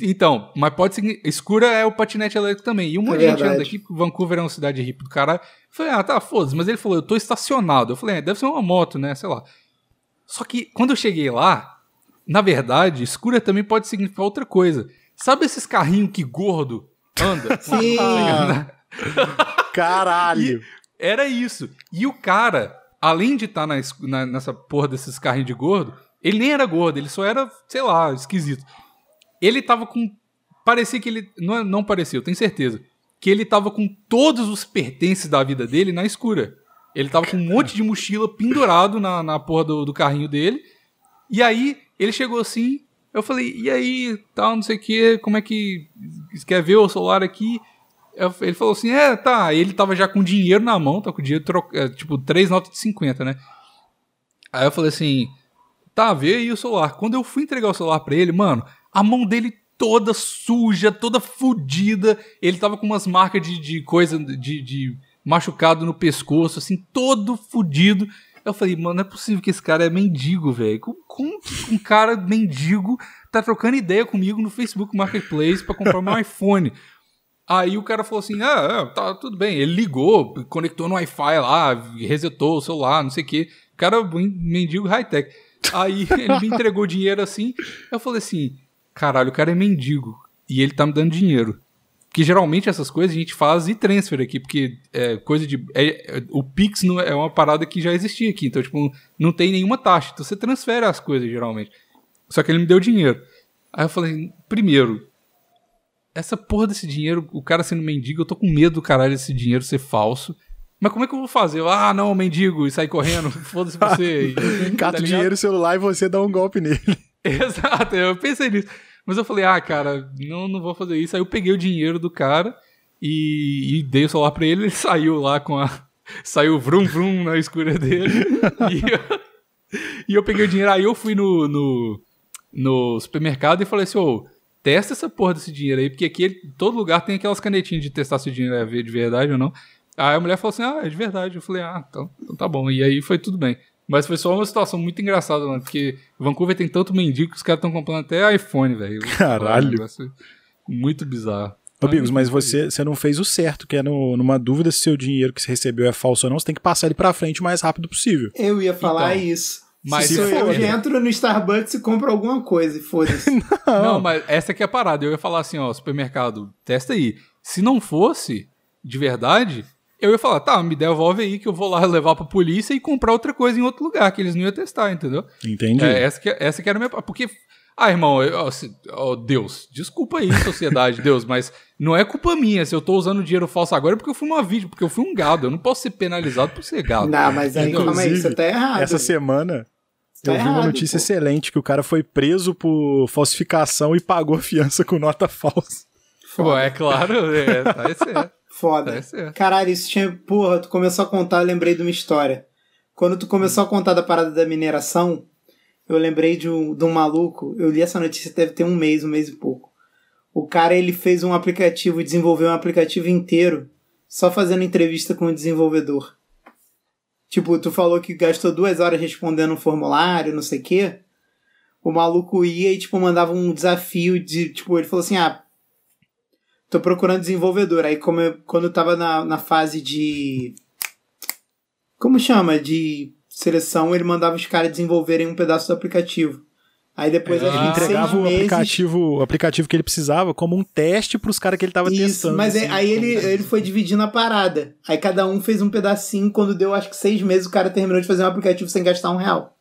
Então, mas pode ser. Escura é o patinete elétrico também. E um monte de gente É anda aqui, porque Vancouver é uma cidade hippie do caralho. Eu falei, ah, tá, foda-se. Mas ele falou, eu tô estacionado. Eu falei, é, deve ser uma moto, né? Sei lá. Só que quando eu cheguei lá, na verdade, escura também pode significar outra coisa. Sabe esses carrinhos que gordo anda? Sim. Caralho. Era isso. E o cara, além de estar na, es- na- nessa porra desses carrinhos de gordo, ele nem era gordo, ele só era, sei lá, esquisito. Ele tava com. Parecia que ele. Não, não parecia, eu tenho certeza. Que ele tava com todos os pertences da vida dele na escura. Ele tava com um monte de mochila pendurado na, na porra do, do carrinho dele. E aí, ele chegou assim. Eu falei, e aí, tal, não sei o que, como é que. Quer ver o celular aqui? Eu- ele falou assim: é, tá. Ele tava já com dinheiro na mão, tá com dinheiro, é, tipo, três notas de 50, né? Aí eu falei assim: tá, vê aí o celular. Quando eu fui entregar o celular pra ele, mano, a mão dele toda suja, toda fodida. Ele tava com umas marcas de, de coisa, de, de machucado no pescoço, assim, todo fudido. Eu falei, mano, não é possível que esse cara é mendigo, velho. Como, como um cara mendigo tá trocando ideia comigo no Facebook Marketplace pra comprar meu iPhone? Aí o cara falou assim: ah, é, tá tudo bem. Ele ligou, conectou no Wi-Fi lá, resetou o celular, não sei o quê. Cara, mendigo high-tech. Aí ele me entregou dinheiro assim. Eu falei assim: caralho, o cara é mendigo. E ele tá me dando dinheiro. Porque geralmente essas coisas a gente faz e transfer aqui, porque é coisa de. é- é- o Pix não é é uma parada que já existia aqui. Então, tipo, não tem nenhuma taxa. Então você transfere as coisas geralmente. Só que ele me deu dinheiro. Aí eu falei: primeiro, essa porra desse dinheiro, o cara sendo mendigo, eu tô com medo do caralho desse dinheiro ser falso. Mas como é que eu vou fazer? Eu, ah, não, mendigo, e sair correndo, foda-se você. Cata tá dinheiro celular e você dá um golpe nele. Exato, eu pensei nisso. Mas eu falei, ah, cara, não, não vou fazer isso. Aí eu peguei o dinheiro do cara e, e dei o celular pra ele, ele saiu lá com a. Saiu vrum vrum na escura dele. e, eu, e eu peguei o dinheiro, aí eu fui no, no, no supermercado e falei assim, ô, testa essa porra desse dinheiro aí, porque aqui todo lugar tem aquelas canetinhas de testar se o dinheiro é de verdade ou não. Aí a mulher falou assim, ah, é de verdade. Eu falei, ah, então, então tá bom. E aí foi tudo bem. Mas foi só uma situação muito engraçada, mano, porque Vancouver tem tanto mendigo que os caras estão comprando até iPhone, velho. Caralho. É um negócio Muito bizarro. Ô, Bigos, mas você, você não fez o certo, que é no- numa dúvida se seu dinheiro que você recebeu é falso ou não, você tem que passar ele pra frente o mais rápido possível. Eu ia falar Então, isso. mas se se eu, for- já entro no Starbucks e compro alguma coisa e foda-se. Não, mas essa que é a parada. Eu ia falar assim, ó, supermercado, testa aí. Se não fosse de verdade, eu ia falar, tá, me devolve aí que eu vou lá levar pra polícia e comprar outra coisa em outro lugar, que eles não iam testar, entendeu? Entendi. É, essa, que, essa que era a minha. Porque. Ah, irmão, eu- ó, se- ó, Deus, desculpa aí, sociedade, Deus, mas não é culpa minha se eu tô usando dinheiro falso agora é porque eu fui uma vídeo, porque eu fui um gado. Eu não posso ser penalizado por ser gado. não, mas aí, calma aí, você tá errado. Essa semana Tá eu vi uma errado, notícia pô. excelente que o cara foi preso por falsificação e pagou a fiança com nota falsa. Pô, é claro, é, tá certo. Foda. Certo. Caralho, isso tinha. Porra, tu começou a contar, eu lembrei de uma história. Quando tu começou a contar da parada da mineração, eu lembrei de um, de um maluco. Eu li essa notícia deve ter um mês, um mês e pouco. O cara ele fez um aplicativo, desenvolveu um aplicativo inteiro só fazendo entrevista com o desenvolvedor. Tipo, tu falou que gastou duas horas respondendo um formulário, não sei o quê. O maluco ia e, tipo, mandava um desafio de. Tipo, ele falou assim: ah, tô procurando desenvolvedor. Aí, como eu, quando eu tava na, na fase de. Como chama? De seleção, ele mandava os caras desenvolverem um pedaço do aplicativo. Aí depois É, Ele Ah, seis entregava o meses- aplicativo, o aplicativo que ele precisava como um teste pros caras que ele tava Isso, testando. mas assim. aí ele, ele foi dividindo a parada. Aí cada um fez um pedacinho. Quando deu, acho que seis meses, o cara terminou de fazer um aplicativo sem gastar um real.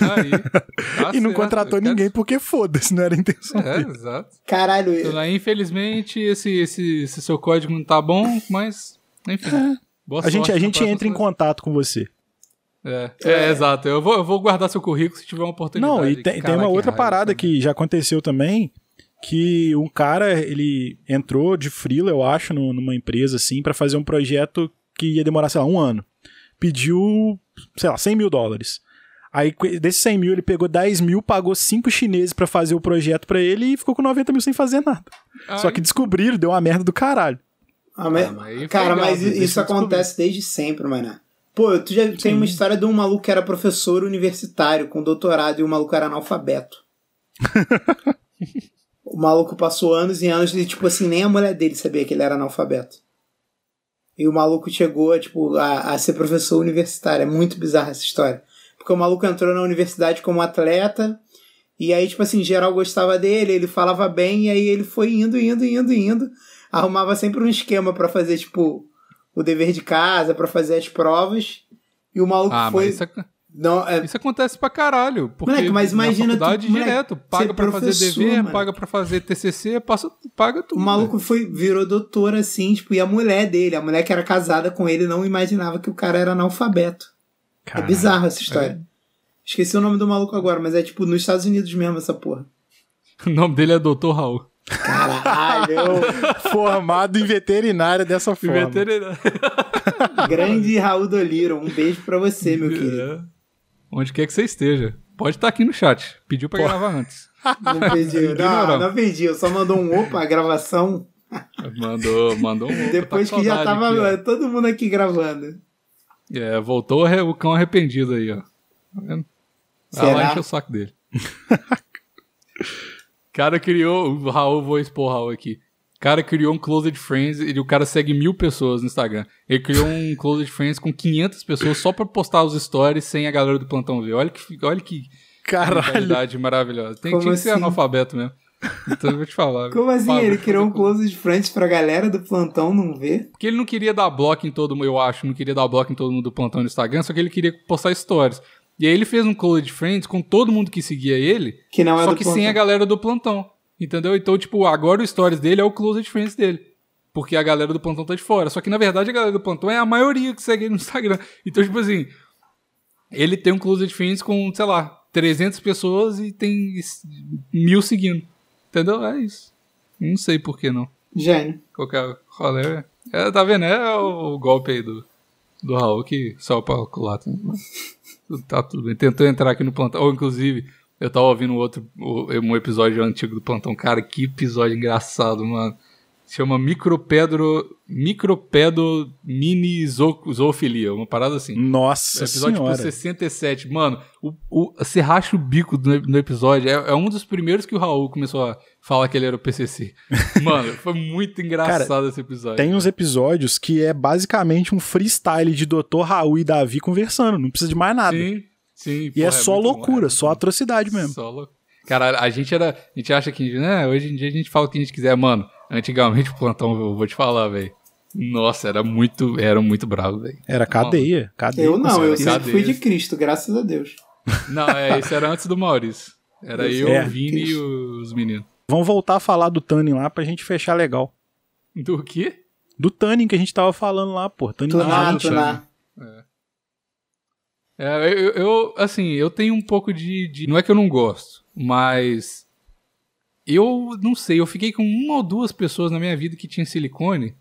Aí, tá E não certo, contratou ninguém porque foda-se, não era a intenção. É, dele. exato. Caralho, Então, aí, infelizmente, esse, esse, esse seu código não tá bom, mas, enfim. Boa A gente, a gente entra em contato com você. É, é, exato. Eu vou, eu vou guardar seu currículo se tiver uma oportunidade. Não, e tem, tem uma outra parada também. que já aconteceu também, que um cara, ele entrou de freela, eu acho, no- numa empresa, assim, pra fazer um projeto que ia demorar, sei lá, um ano. Pediu, sei lá, 100 mil dólares. Aí, desses 100 mil, ele pegou 10 mil, pagou cinco chineses pra fazer o projeto pra ele e ficou com 90 mil sem fazer nada. Só Ai, que descobriram, deu uma merda do caralho. Ah, mas- Ah, cara, legal, mas deixa isso acontece desde sempre, mano. Pô, tu já tem uma história de um maluco que era professor universitário com doutorado e o maluco era analfabeto. o maluco passou anos e anos e, tipo assim, nem a mulher dele sabia que ele era analfabeto. E o maluco chegou, tipo, a, a ser professor universitário. É muito bizarra essa história. Porque o maluco entrou na universidade como atleta e aí, tipo assim, geral gostava dele, ele falava bem, e aí ele foi indo, indo, indo, indo. Arrumava sempre um esquema pra fazer, tipo, o dever de casa, pra fazer as provas. E o maluco Ah, foi. mas isso, ac- Não, é, isso acontece pra caralho. Porque Moleque, mas imagina na faculdade tu- moleque, direto. Paga pra fazer dever, mano. paga pra fazer TCC, passa, paga tudo. o maluco foi, virou doutor assim, tipo, e a mulher dele, a mulher que era casada com ele, não imaginava que o cara era analfabeto. É bizarro essa história. Esqueci o nome do maluco agora, mas é tipo nos Estados Unidos mesmo essa porra. O nome dele é Dr. Raul. Caralho! Formado em veterinária dessa forma. Veterinário. Grande Raul Doliro, um beijo pra você, meu querido. É. Onde quer que você esteja. Pode estar aqui no chat. Pediu pra gravar antes. Não pediu, não, não pediu, só mandou um opa, a gravação, Mandou, mandou um. depois tá que já tava aqui, todo mundo aqui gravando. É, voltou o cão arrependido aí, ó. Tá vendo? Vai Será? lá encher o saco dele. cara criou. O Raul, vou expor o Raul aqui. O cara criou um Closed Friends e o cara segue mil pessoas no Instagram. Ele criou um Closed Friends com 500 pessoas só pra postar os stories sem a galera do plantão ver. Olha que, olha que Caralho. maravilhosa. Tem Como que ser assim? analfabeto mesmo. Então eu vou te falar. Como assim? Fala, ele criou um close de frente pra galera do plantão não ver? Porque ele não queria dar bloco em todo mundo, eu acho, não queria dar bloco em todo mundo do plantão no Instagram, só que ele queria postar stories. E aí ele fez um Close Friends com todo mundo que seguia ele, Que não é só que plantão. sem a galera do plantão. Entendeu? Então, tipo, agora o stories dele é o Close Friends dele. Porque a galera do plantão tá de fora. Só que, na verdade, a galera do plantão é a maioria que segue ele no Instagram. Então, tipo assim, ele tem um Close Friends com, sei lá, 300 pessoas e tem mil seguindo. Entendeu? É isso. Não sei por que não. Gênio. Qualquer rolê. É, tá vendo? É o, golpe aí do, do Raul que só pra culata. Tá tudo bem. Tentou entrar aqui no plantão. Ou, inclusive, eu tava ouvindo outro um episódio antigo do plantão. Cara, que episódio engraçado, mano. Chama Micropedro. Micropedo mini zo- zoofilia. Uma parada assim. Nossa Episódio senhora. tipo 67. Mano, o, o, você racha o bico no, no episódio. É, é um dos primeiros que o Raul começou a falar que ele era o PCC. Mano, foi muito engraçado esse episódio. Tem uns episódios que é basicamente um freestyle de Dr. Raul e Davi conversando, não precisa de mais nada. Sim, sim. E é porra, só muito bom, loucura, é só atrocidade bom. mesmo. Só Cara, a gente era. A gente acha que. Né, hoje em dia a gente fala o que a gente quiser. Mano, antigamente o plantão, eu vou te falar, velho. Nossa, era muito. Era muito bravo, velho. Era cadeia, cadeia. Eu não, eu sempre fui de? Cristo, graças a Deus. Não, é, isso era antes do Maurício. Era eu, É. o Vini e os meninos. Vamos voltar a falar do Tanning lá pra gente fechar legal. Do quê? Do Tanning que a gente tava falando lá, pô. Tanning Tunar, Ninja. tunar. É, eu, eu, assim, eu tenho um pouco de, de- Não é que eu não gosto, mas. Eu não sei, eu fiquei com uma ou duas pessoas na minha vida que tinham silicone.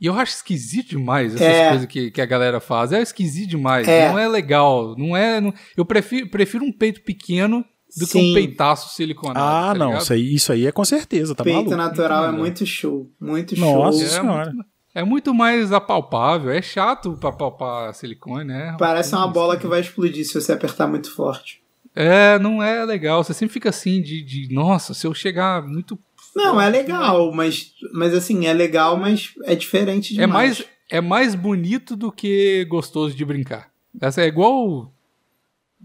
E eu acho esquisito demais essas É. coisas que, que a galera faz. É esquisito demais. É. Não é legal. Não é. não- eu prefiro, prefiro um peito pequeno do que Sim. um peitaço siliconado. Ah, tá não, isso aí, isso aí é com certeza, tá Peito maluco? natural é Muito muito show. Muito Nossa show. É senhora. muito, é muito mais apalpável. É chato pra palpar silicone, né? Parece uma bola que vai explodir se você apertar muito forte. É, não é legal. Você sempre fica assim de, de nossa, se eu chegar muito. Não, é legal, mas, mas assim, é legal, mas é diferente É demais. mais, é mais bonito do que gostoso de brincar. Essa é igual.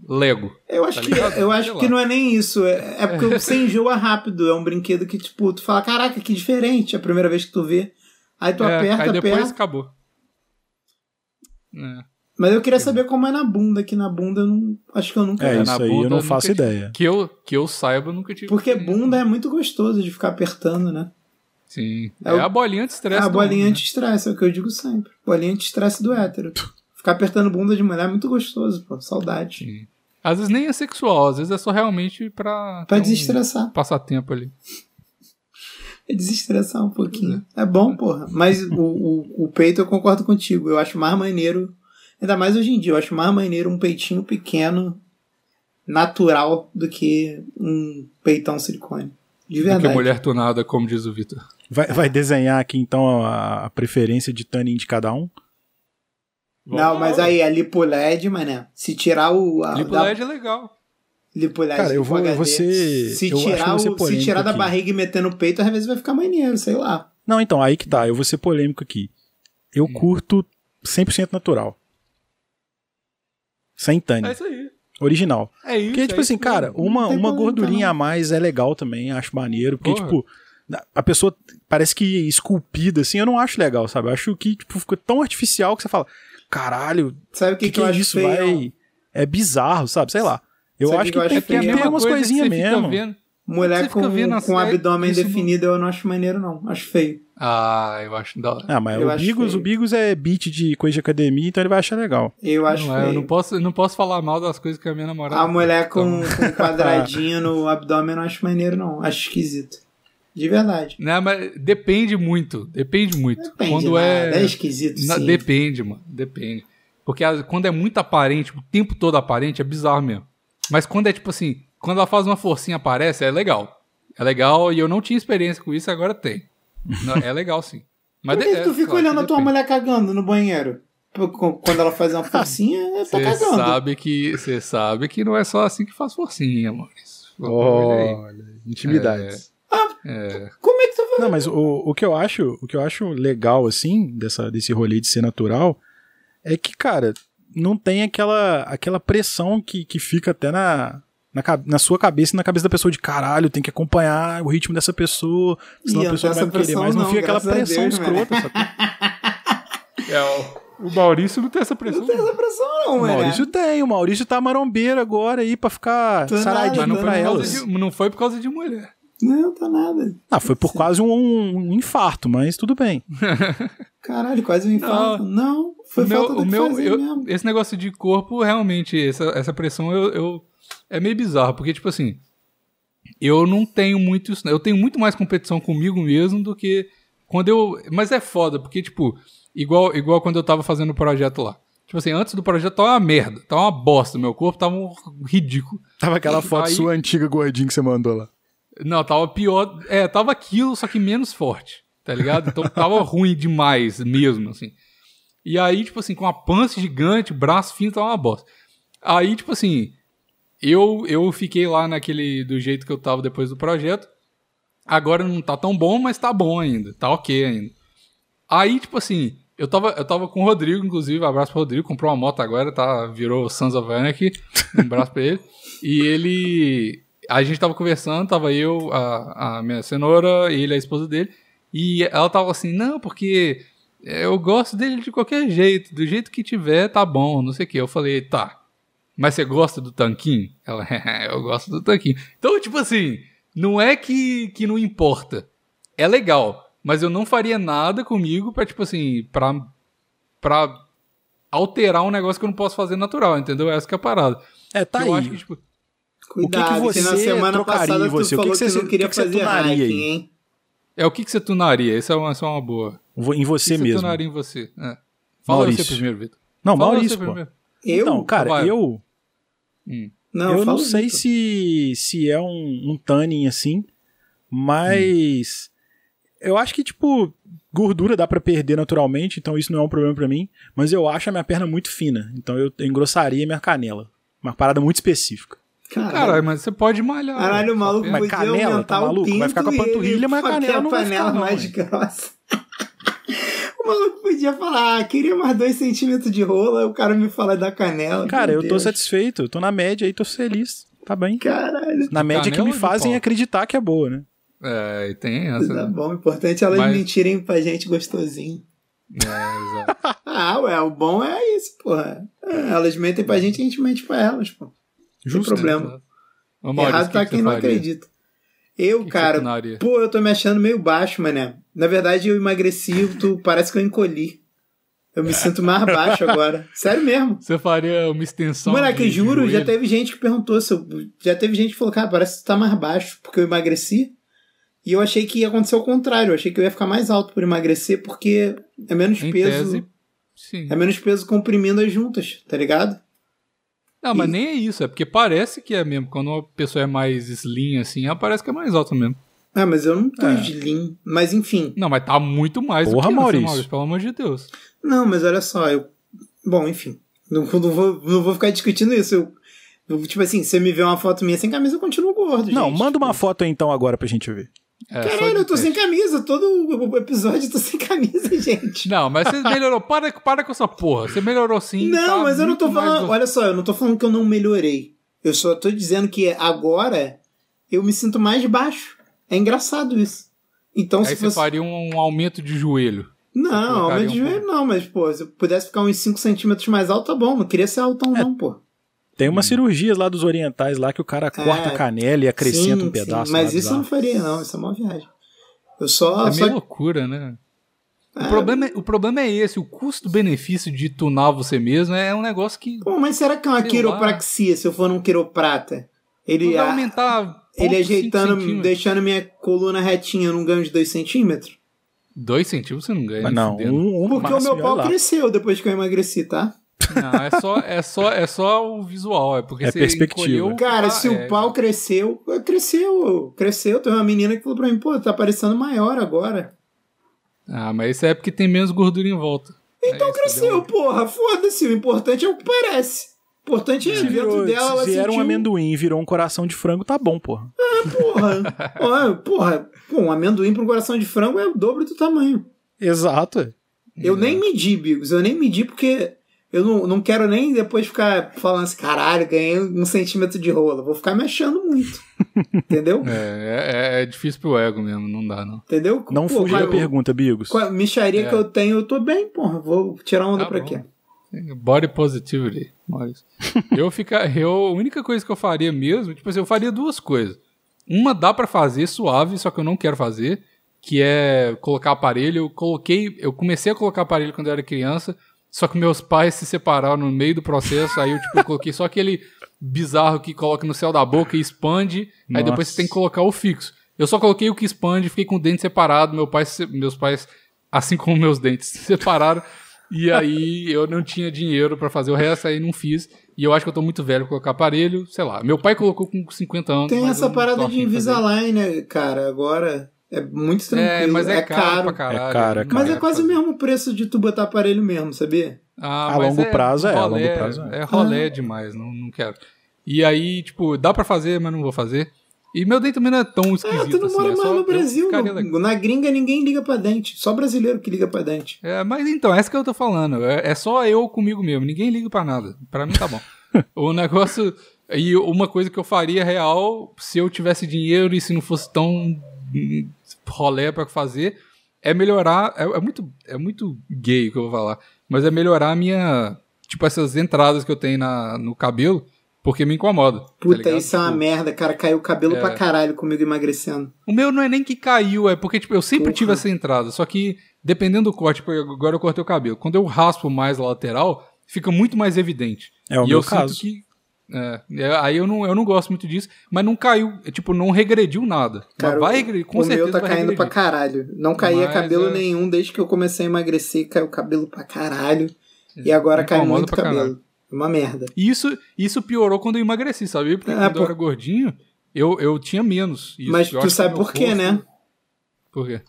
Lego. Eu acho, Tá que, eu acho que não é nem isso. É, é porque você enjoa rápido. É um brinquedo que, tipo, tu fala, caraca, que diferente. É a primeira vez que tu vê. Aí tu É, aperta, aí depois aperta. acabou. É. Mas eu queria saber como é na bunda, que na bunda eu não. Acho que eu nunca É, vi. na isso aí eu bunda não nunca faço tive. ideia. Que eu, que eu saiba, eu nunca tive. Porque bunda é muito gostoso de ficar apertando, né? Sim. É É, o- a bolinha anti-estresse. a do bolinha homem, né? anti-estresse, é o que eu digo sempre. Bolinha anti-estresse do hétero. Ficar apertando bunda de mulher é muito gostoso, pô. Saudade. Sim. Às vezes nem é sexual, às vezes é só realmente pra. Pra ter um desestressar. passatempo ali. É desestressar um pouquinho. É bom, porra. Mas o, o, o peito eu concordo contigo. Eu acho mais maneiro. Ainda mais hoje em dia, eu acho mais maneiro um peitinho pequeno, natural, do que um peitão silicone. De Do verdade. que mulher tunada, como diz o Vitor. Vai, vai desenhar aqui então a, a preferência de tanning de cada um? Não, mas aí a lipoled, mané. Se tirar o. A, Lipo da- LED é legal. Lipoled Cara, eu vou- eu HD. vou ser- Se eu eu tirar, o, se tirar da aqui. barriga e meter no peito, às vezes vai ficar maneiro, sei lá. Não, então, aí que tá. Eu vou ser polêmico aqui. Eu curto 100% natural. Sem tanning. É isso aí. Original. É isso. Porque, tipo é assim, cara, mesmo. uma, uma gordurinha não. a mais é legal também, acho maneiro. Porque, Porra. tipo, a pessoa parece que esculpida, assim, eu não acho legal, sabe? Eu acho que, tipo, ficou tão artificial que você fala, caralho, Sabe o que, que, que, eu é isso? feio? Vai. É bizarro, sabe? Sei lá. Eu Sabe acho que, que eu tem, tem, tem É umas que coisinhas mesmo. vendo- Mulher com, vendo com abdômen isso não- definido eu não acho maneiro, não. Acho feio. Ah, eu acho da hora. Ah, mas Eu o Bigos, o Bigos é beat de coisa de academia, então ele vai achar legal. Eu acho Não, é, feio. eu não posso, não posso falar mal das coisas que a minha namorada. A mulher com, Então- com um quadradinho no abdômen eu não acho maneiro, não. Acho esquisito. De verdade. Né, mas depende muito. Depende muito. Depende, quando nada. é. É esquisito, Na- sim. depende, mano. Depende. Porque a- quando é muito aparente, o tempo todo aparente, é bizarro mesmo. Mas quando é tipo assim, quando ela faz uma forcinha aparece, é legal. É legal e eu não tinha experiência com isso, agora tem. Não, é legal sim. Mas Por que, de- que tu é, fica claro olhando a tua depende. mulher cagando no banheiro? Quando ela faz uma forcinha, ela tá Você cagando. sabe que você sabe que não é só assim que faz forcinha, Maurício. Olha aí. Olha, intimidades. É, Como é que tu faz? Não, mas o, o que eu acho, o que eu acho legal assim dessa desse rolê de ser natural é que, cara, não tem aquela aquela pressão que, que fica até na na, na sua cabeça e na cabeça da pessoa de caralho, tem que acompanhar o ritmo dessa pessoa, senão Ih, a pessoa não não vai querer mais. Não fica aquela não, pressão Deus, escrota. sacou? é, o, o Maurício não tem essa pressão. Não tem essa pressão, não, O mano. Maurício tem, o Maurício tá marombeiro agora aí pra ficar Tô saradinho não pra por nada. causa elas. de, não foi por causa de mulher. Não, tá nada. Ah, foi por quase um, um infarto, mas tudo bem. Caralho, quase um infarto. Não, foi o meu, falta do o que meu, fazer eu- mesmo. esse negócio de corpo, realmente, essa, essa pressão eu, eu- é meio bizarro, porque, tipo assim, eu não tenho muito isso. Eu tenho muito mais competição comigo mesmo do que quando eu. Mas é foda, porque, tipo, igual, igual quando eu tava fazendo o projeto lá. Tipo assim, antes do projeto tava uma merda, tava uma bosta. Meu corpo tava um ridículo. Tava aquela foto Aí- sua antiga gordinha que você mandou lá. Não, tava pior. É, tava aquilo, só que menos forte, tá ligado? Então tava ruim demais mesmo, assim. E aí, tipo assim, com a pança gigante, braço fino, tava uma bosta. Aí, tipo assim, eu, eu fiquei lá naquele. do jeito que eu tava depois do projeto. Agora não tá tão bom, mas tá bom ainda. Tá ok ainda. Aí, tipo assim, eu tava, eu tava com o Rodrigo, inclusive, abraço pro Rodrigo, comprou uma moto agora, tá? Virou Sons of Anarchy, um abraço pra ele. E ele. A gente tava conversando, tava eu, a, a minha cenoura, ele, a esposa dele, e ela tava assim, não, porque eu gosto dele de qualquer jeito, do jeito que tiver, tá bom, não sei o que. Eu falei, tá. Mas você gosta do tanquinho? Ela, eu gosto do tanquinho. Então, tipo assim, não é que, que não importa. É legal, mas eu não faria nada comigo pra, tipo assim, pra, pra alterar um negócio que eu não posso fazer natural, entendeu? Essa que é a parada. É, tá eu aí. acho que, tipo, Cuidado, o que que que na você semana trocaria passada você? tu O que falou que que, você- não queria o que que você fazer tunaria hacking, aí? hein? é o que, que você tunaria? Essa é uma, essa é uma boa. Em O você que você mesmo. tunaria em você? É. Fala Maurício. você primeiro, Vitor. Não, Fala Maurício, você pô. Eu? Então, cara, Vai. eu, não, eu não sei se, se é um, um tanning assim, mas eu acho que, tipo, gordura dá pra perder naturalmente, então isso não é um problema pra mim, mas eu acho a minha perna muito fina, então eu engrossaria minha canela. Uma parada muito específica. Caralho, Caralho, mas você pode malhar. Caralho, o maluco. Mas canela, tá maluco? Vai ficar com a panturrilha, mas a canela não vai panela ficar, não, mais hein? grossa. O maluco podia falar, ah, queria mais dois centímetros de rola, o cara me fala da canela. Cara, eu tô Deus. satisfeito, eu tô na média aí, tô feliz. Tá bem. Caralho. Na média que me fazem acreditar que é boa, né? É, e tem essa. Tá né? bom, o importante é elas Mas- mentirem pra gente gostosinho. É, exato. Ah, ué, o bom é isso, porra. É, Elas mentem pra gente e a gente mente pra elas, pô. Não tem Justo. problema. Ô, Maurício, Errado que tá que quem não faria? acredita. Eu, que cara, pô, eu tô me achando meio baixo, mané. Na verdade, eu emagreci, tu, parece que eu encolhi. Eu me sinto mais baixo agora. Sério mesmo. Você faria uma extensão. Moleque, juro, já joelho? teve gente que perguntou se eu, Já teve gente que falou, cara, parece que tu tá mais baixo, porque eu emagreci. E eu achei que ia acontecer o contrário. Eu achei que eu ia ficar mais alto por emagrecer, porque é menos Em peso. tese, sim. É menos peso comprimindo as juntas, tá ligado? Não, mas E- nem é isso, é porque parece que é mesmo. Quando uma pessoa é mais slim assim, ela parece que é mais alta mesmo. Ah, mas eu não tô É. de lean. Mas enfim. Não, mas tá muito mais Porra, do que Maurício. Maurício. Maurício, pelo amor de Deus. Não, mas olha só, eu. Bom, enfim. Não, não vou, não vou ficar discutindo isso. Eu, eu, tipo assim, se você me vê uma foto minha sem camisa, eu continuo gordo. Não, gente. manda uma foto aí então agora pra gente ver. É, Caralho, eu tô sem camisa. Todo o episódio eu tô sem camisa, gente. Não, mas você melhorou. Para, para com essa porra. Você melhorou sim. Não, tá mas eu não tô falando. go- Olha só, eu não tô falando que eu não melhorei. Eu só tô dizendo que agora eu me sinto mais baixo. É engraçado isso. Então, Aí se você fosse. faria um aumento de joelho. Não, aumento de um joelho não, mas, pô, se eu pudesse ficar uns 5 centímetros mais alto, tá bom. Não queria ser altão, É. não, pô. Tem umas cirurgias lá dos orientais lá que o cara corta a canela e acrescenta Sim, um pedaço. sim, mas lá isso eu não faria, não. Isso é uma viagem. Eu só. é só... meio loucura, né? Ah, O, problema é, o problema é esse, o custo-benefício de tunar você mesmo é um negócio que Pô, mas será que é uma quiropraxia se eu for num quiroprata? Ele, vai a- aumentar. Ele ajeitando, deixando minha coluna retinha, eu não ganho de 2 centímetros? Dois centímetros você não ganha. Mas nem não, um, um Porque o meu pau cresceu depois que eu emagreci, tá? Não, é só, é só, é só o visual. É porque É você perspectiva. encolheu, Cara, tá- se é, o pau cresceu, cresceu, cresceu. Tem uma menina que falou pra mim, pô, tá parecendo maior agora. Ah, mas isso é porque tem menos gordura em volta. Então É isso, cresceu, porra, foda-se. O importante é o que parece. O importante é Se, dentro virou, dela, ela se era um sentiu- amendoim e virou um coração de frango, tá bom, porra. Porra, porra, porra, pô, um amendoim pra um coração de frango é o dobro do tamanho. Exato. é. Eu nem medi, Bigos, eu nem medi porque eu não, não quero nem depois ficar falando assim, caralho, ganhei um centímetro de rola. Vou ficar me achando muito. Entendeu? É, é, é difícil pro ego mesmo, não dá, não. Entendeu? Não fuja da a- pergunta, Bigos. Com a micharia É. que eu tenho, eu tô bem, porra. Vou tirar onda Tá pra bom. quê? Body positivity, Maurício. eu ficar, eu, a única coisa que eu faria mesmo, tipo assim, eu faria duas coisas. Uma dá pra fazer suave, só que eu não quero fazer, que é colocar aparelho. Eu coloquei, eu comecei a colocar aparelho quando eu era criança, só que meus pais se separaram no meio do processo, aí eu tipo eu coloquei só aquele bizarro que coloca no céu da boca e expande, aí Nossa. depois você tem que colocar o fixo. Eu só coloquei o que expande, fiquei com o dente separado, meu pai, meus pais, assim como meus dentes, se separaram. E aí eu não tinha dinheiro pra fazer o resto, aí não fiz. E eu acho que eu tô muito velho pra colocar aparelho, sei lá. Meu pai colocou com 50 anos. Tem essa parada de fazer. Invisalign, né, cara? Agora é muito tranquilo. É, mas é, caro, pra caralho. É caro, é não Mas dá é quase o mesmo preço de tu botar aparelho mesmo, sabia? Ah, A longo prazo é, a rolê, longo prazo é. É rolê demais, não, não quero. E aí, tipo, dá pra fazer, mas não vou fazer. E meu dente também não é tão esquisito Ah, tu não assim. mora é mais no Brasil. no- na gringa ninguém liga pra dente. Só brasileiro que liga pra dente. É, mas então, essa que eu tô falando. É, é só eu comigo mesmo. Ninguém liga pra nada. Pra mim tá bom. o negócio. E uma coisa que eu faria real, se eu tivesse dinheiro e se não fosse tão hum, rolé pra fazer, é melhorar. É, é muito, é muito gay o que eu vou falar. Mas é melhorar a minha. Tipo, essas entradas que eu tenho na, no cabelo, porque me incomoda. tá Puta, ligado? isso é uma Tipo, merda, cara. Caiu o cabelo É. pra caralho comigo emagrecendo. O meu não é nem que caiu, é porque, tipo, eu sempre Porra. tive essa entrada. Só que, dependendo do corte, tipo, agora eu cortei o cabelo. Quando eu raspo mais a lateral, fica muito mais evidente. É o e meu eu caso. sinto que. é, aí eu não, eu não gosto muito disso, mas não caiu, é, tipo, não regrediu nada. Cara, mas vai o- regredir, com o certeza meu tá vai caindo regredir. pra caralho. Não caía Mas, cabelo é. nenhum desde que eu comecei a emagrecer. Caiu cabelo pra caralho. E agora cai muito cabelo. caralho. Uma merda. E isso, isso piorou quando eu emagreci, sabe? Porque É, quando por- eu era gordinho, eu, eu tinha menos. Isso, Mas eu tu sabe por quê, né? Por quê?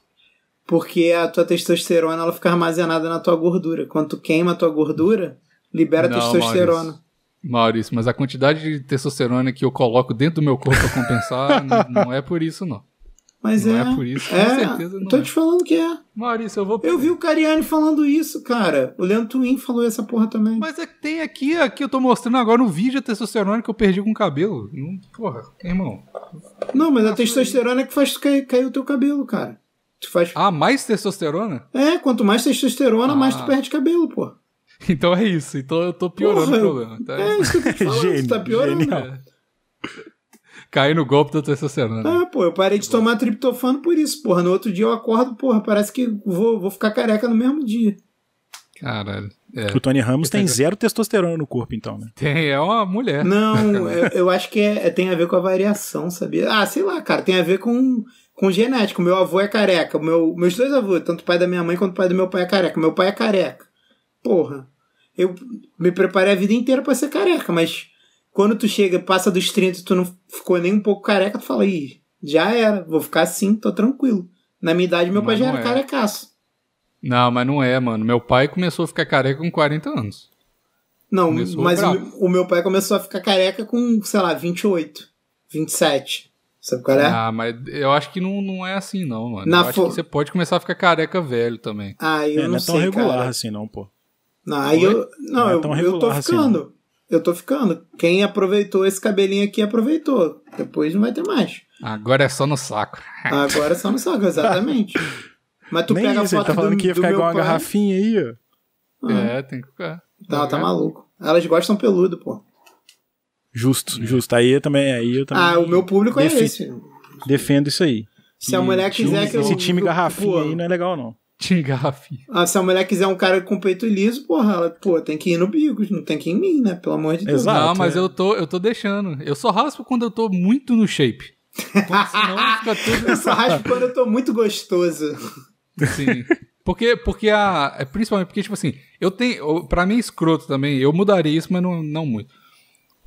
Porque a tua testosterona ela fica armazenada na tua gordura. Quando tu queima a tua gordura, libera Não, testosterona. Maurício. Maurício, mas a quantidade de testosterona que eu coloco dentro do meu corpo pra compensar, não é por isso, não. Mas Não é. é por isso, com é, certeza não tô é. te falando que é. Maurício, eu vou. Eu vi o Cariani falando isso, cara. O Leandro Twin falou essa porra também. Mas é que tem aqui, aqui eu tô mostrando agora no vídeo a testosterona que eu perdi com o cabelo. Não, porra, irmão. Não, mas a testosterona é que faz tu cair, cair o teu cabelo, cara. Tu faz. Ah, mais testosterona? É, quanto mais testosterona, mais Ah. tu perde cabelo, pô. Então é isso. Então eu tô piorando Porra, o problema. Tá? É isso que eu tô te falando, tu tá piorando. genial. Cair no golpe da testosterona. Ah, pô, eu parei de tomar triptofano por isso, porra. No outro dia eu acordo, porra, parece que vou, vou ficar careca no mesmo dia. Caralho. É. O Tony Ramos tem zero testosterona no corpo, então, né? Tem, é uma mulher. Não, eu, eu acho que é, é- tem a ver com a variação, sabia? Ah, sei lá, cara, tem a ver com, com genética. Meu avô é careca, meu, meus dois avôs, tanto o pai da minha mãe quanto o pai do meu pai é careca. Meu pai é careca. Porra, eu me preparei a vida inteira pra ser careca, mas quando tu chega, passa dos 30 e tu não ficou nem um pouco careca, tu fala, ih, já era, vou ficar assim, tô tranquilo. Na minha idade, meu pai Mas já não era é. carecaço. Não, mas não é, mano. Meu pai começou a ficar careca com 40 anos. Não, Começou mas o, o meu pai começou a ficar careca com, sei lá, 28, 27. Sabe qual é? Ah, mas eu acho que não, não é assim, não, mano. Na eu acho fo- que você pode começar a ficar careca velho também. Ah, eu É, não, não é tão sei, regular cara. assim, não, pô. Não, aí eu, não, Não é eu, tão eu tô assim, ficando. Eu tô ficando. Quem aproveitou esse cabelinho aqui, aproveitou. Depois não vai ter mais. Agora é só no saco. Agora é só no saco, exatamente. Mas tu Nem pega isso, a ele foto tá falando do, que ia ficar meu igual uma garrafinha aí, ó. É, tem que ficar. Tá, tá maluco. Elas gostam peludo, pô. Justo, justo. Aí eu também, aí eu também Ah, o meu público é esse. defendo isso aí. Se a mulher Time- quiser que eu. Esse time eu- garrafinha pô, aí não é legal, não. Ah, se a mulher quiser um cara com peito liso, porra, ela, pô, tem que ir no Bigos, não tem que ir em mim, né? Pelo amor de Deus. Exato. não, mas é. eu tô, eu tô deixando. Eu só raspo quando eu tô muito no shape. Porque senão fica tudo Eu só raspo quando eu tô muito gostoso. Sim. Porque, porque a. é Principalmente porque, tipo assim, eu tenho. Pra mim é escroto também. Eu mudaria isso, mas não, não muito.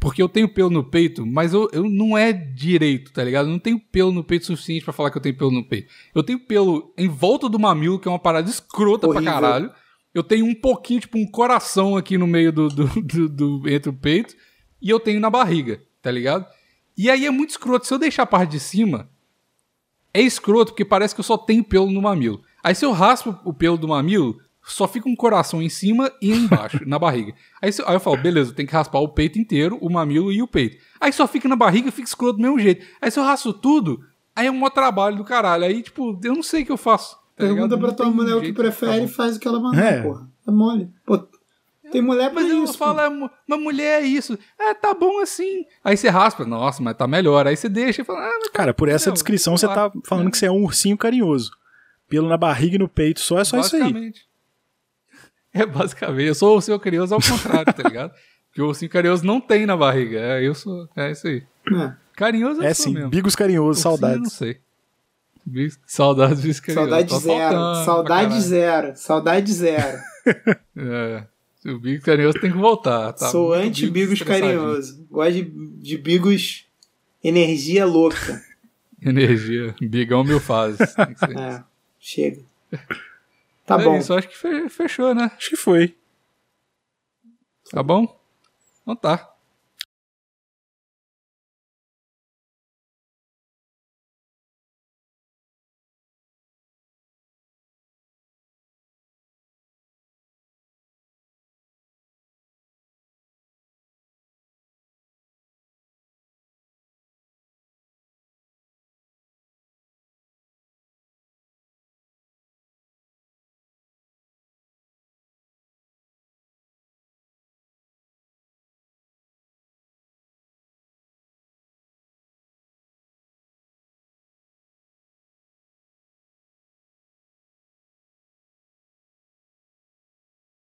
Porque eu tenho pelo no peito, mas eu, eu não é direito, tá ligado? Eu não tenho pelo no peito suficiente pra falar que eu tenho pelo no peito. Eu tenho pelo em volta do mamilo, que é uma parada escrota Horrível. pra caralho. Eu tenho um pouquinho, tipo, um coração aqui no meio do, do, do- do- entre o peito. E eu tenho na barriga, tá ligado? E aí é muito escroto. Se eu deixar a parte de cima, é escroto porque parece que eu só tenho pelo no mamilo. Aí se eu raspo o pelo do mamilo, só fica um coração em cima e embaixo, na barriga. Aí, aí eu falo, beleza, eu tenho que raspar o peito inteiro, o mamilo e o peito. Aí só fica na barriga, fica escroto do mesmo jeito. Aí se eu raspo tudo, aí é um maior trabalho do caralho. Aí, tipo, eu não sei o que eu faço. tá Pergunta ligado? pra Não tua tem mulher o que prefere e faz o que ela mandar, É. porra. É mole. Pô, tem mulher pra Mas eu isso. falo, pô. é, mu- mas mulher é isso. É, tá bom assim. Aí você raspa, nossa, mas tá melhor. Aí você deixa e fala, ah, mas tá Cara, por essa Entendeu? descrição você tá falando que você é um ursinho carinhoso. Pelo na barriga e no peito, só é só isso aí. É basicamente. Eu sou o seu carinhoso ao contrário, tá ligado? Porque o ursinho carinhoso não tem na barriga. É, eu sou. É isso aí. É. Carinhoso É sou sim, mesmo. bigos carinhosos, Ursinho, Eu não saudades. sei. Bis- Saudades dos carinhosos. Saudade Tá zero. Saudade zero. Saudade zero. É. O bigo carinhoso tem que voltar. Tá Sou anti-bigos carinhoso. Gosto de, de bigos energia louca. Energia. Bigão mil fases. Tem que ser. É, chega. Tá é bom. isso, acho que fe- fechou, né? Acho que foi. Tá bom? Então tá.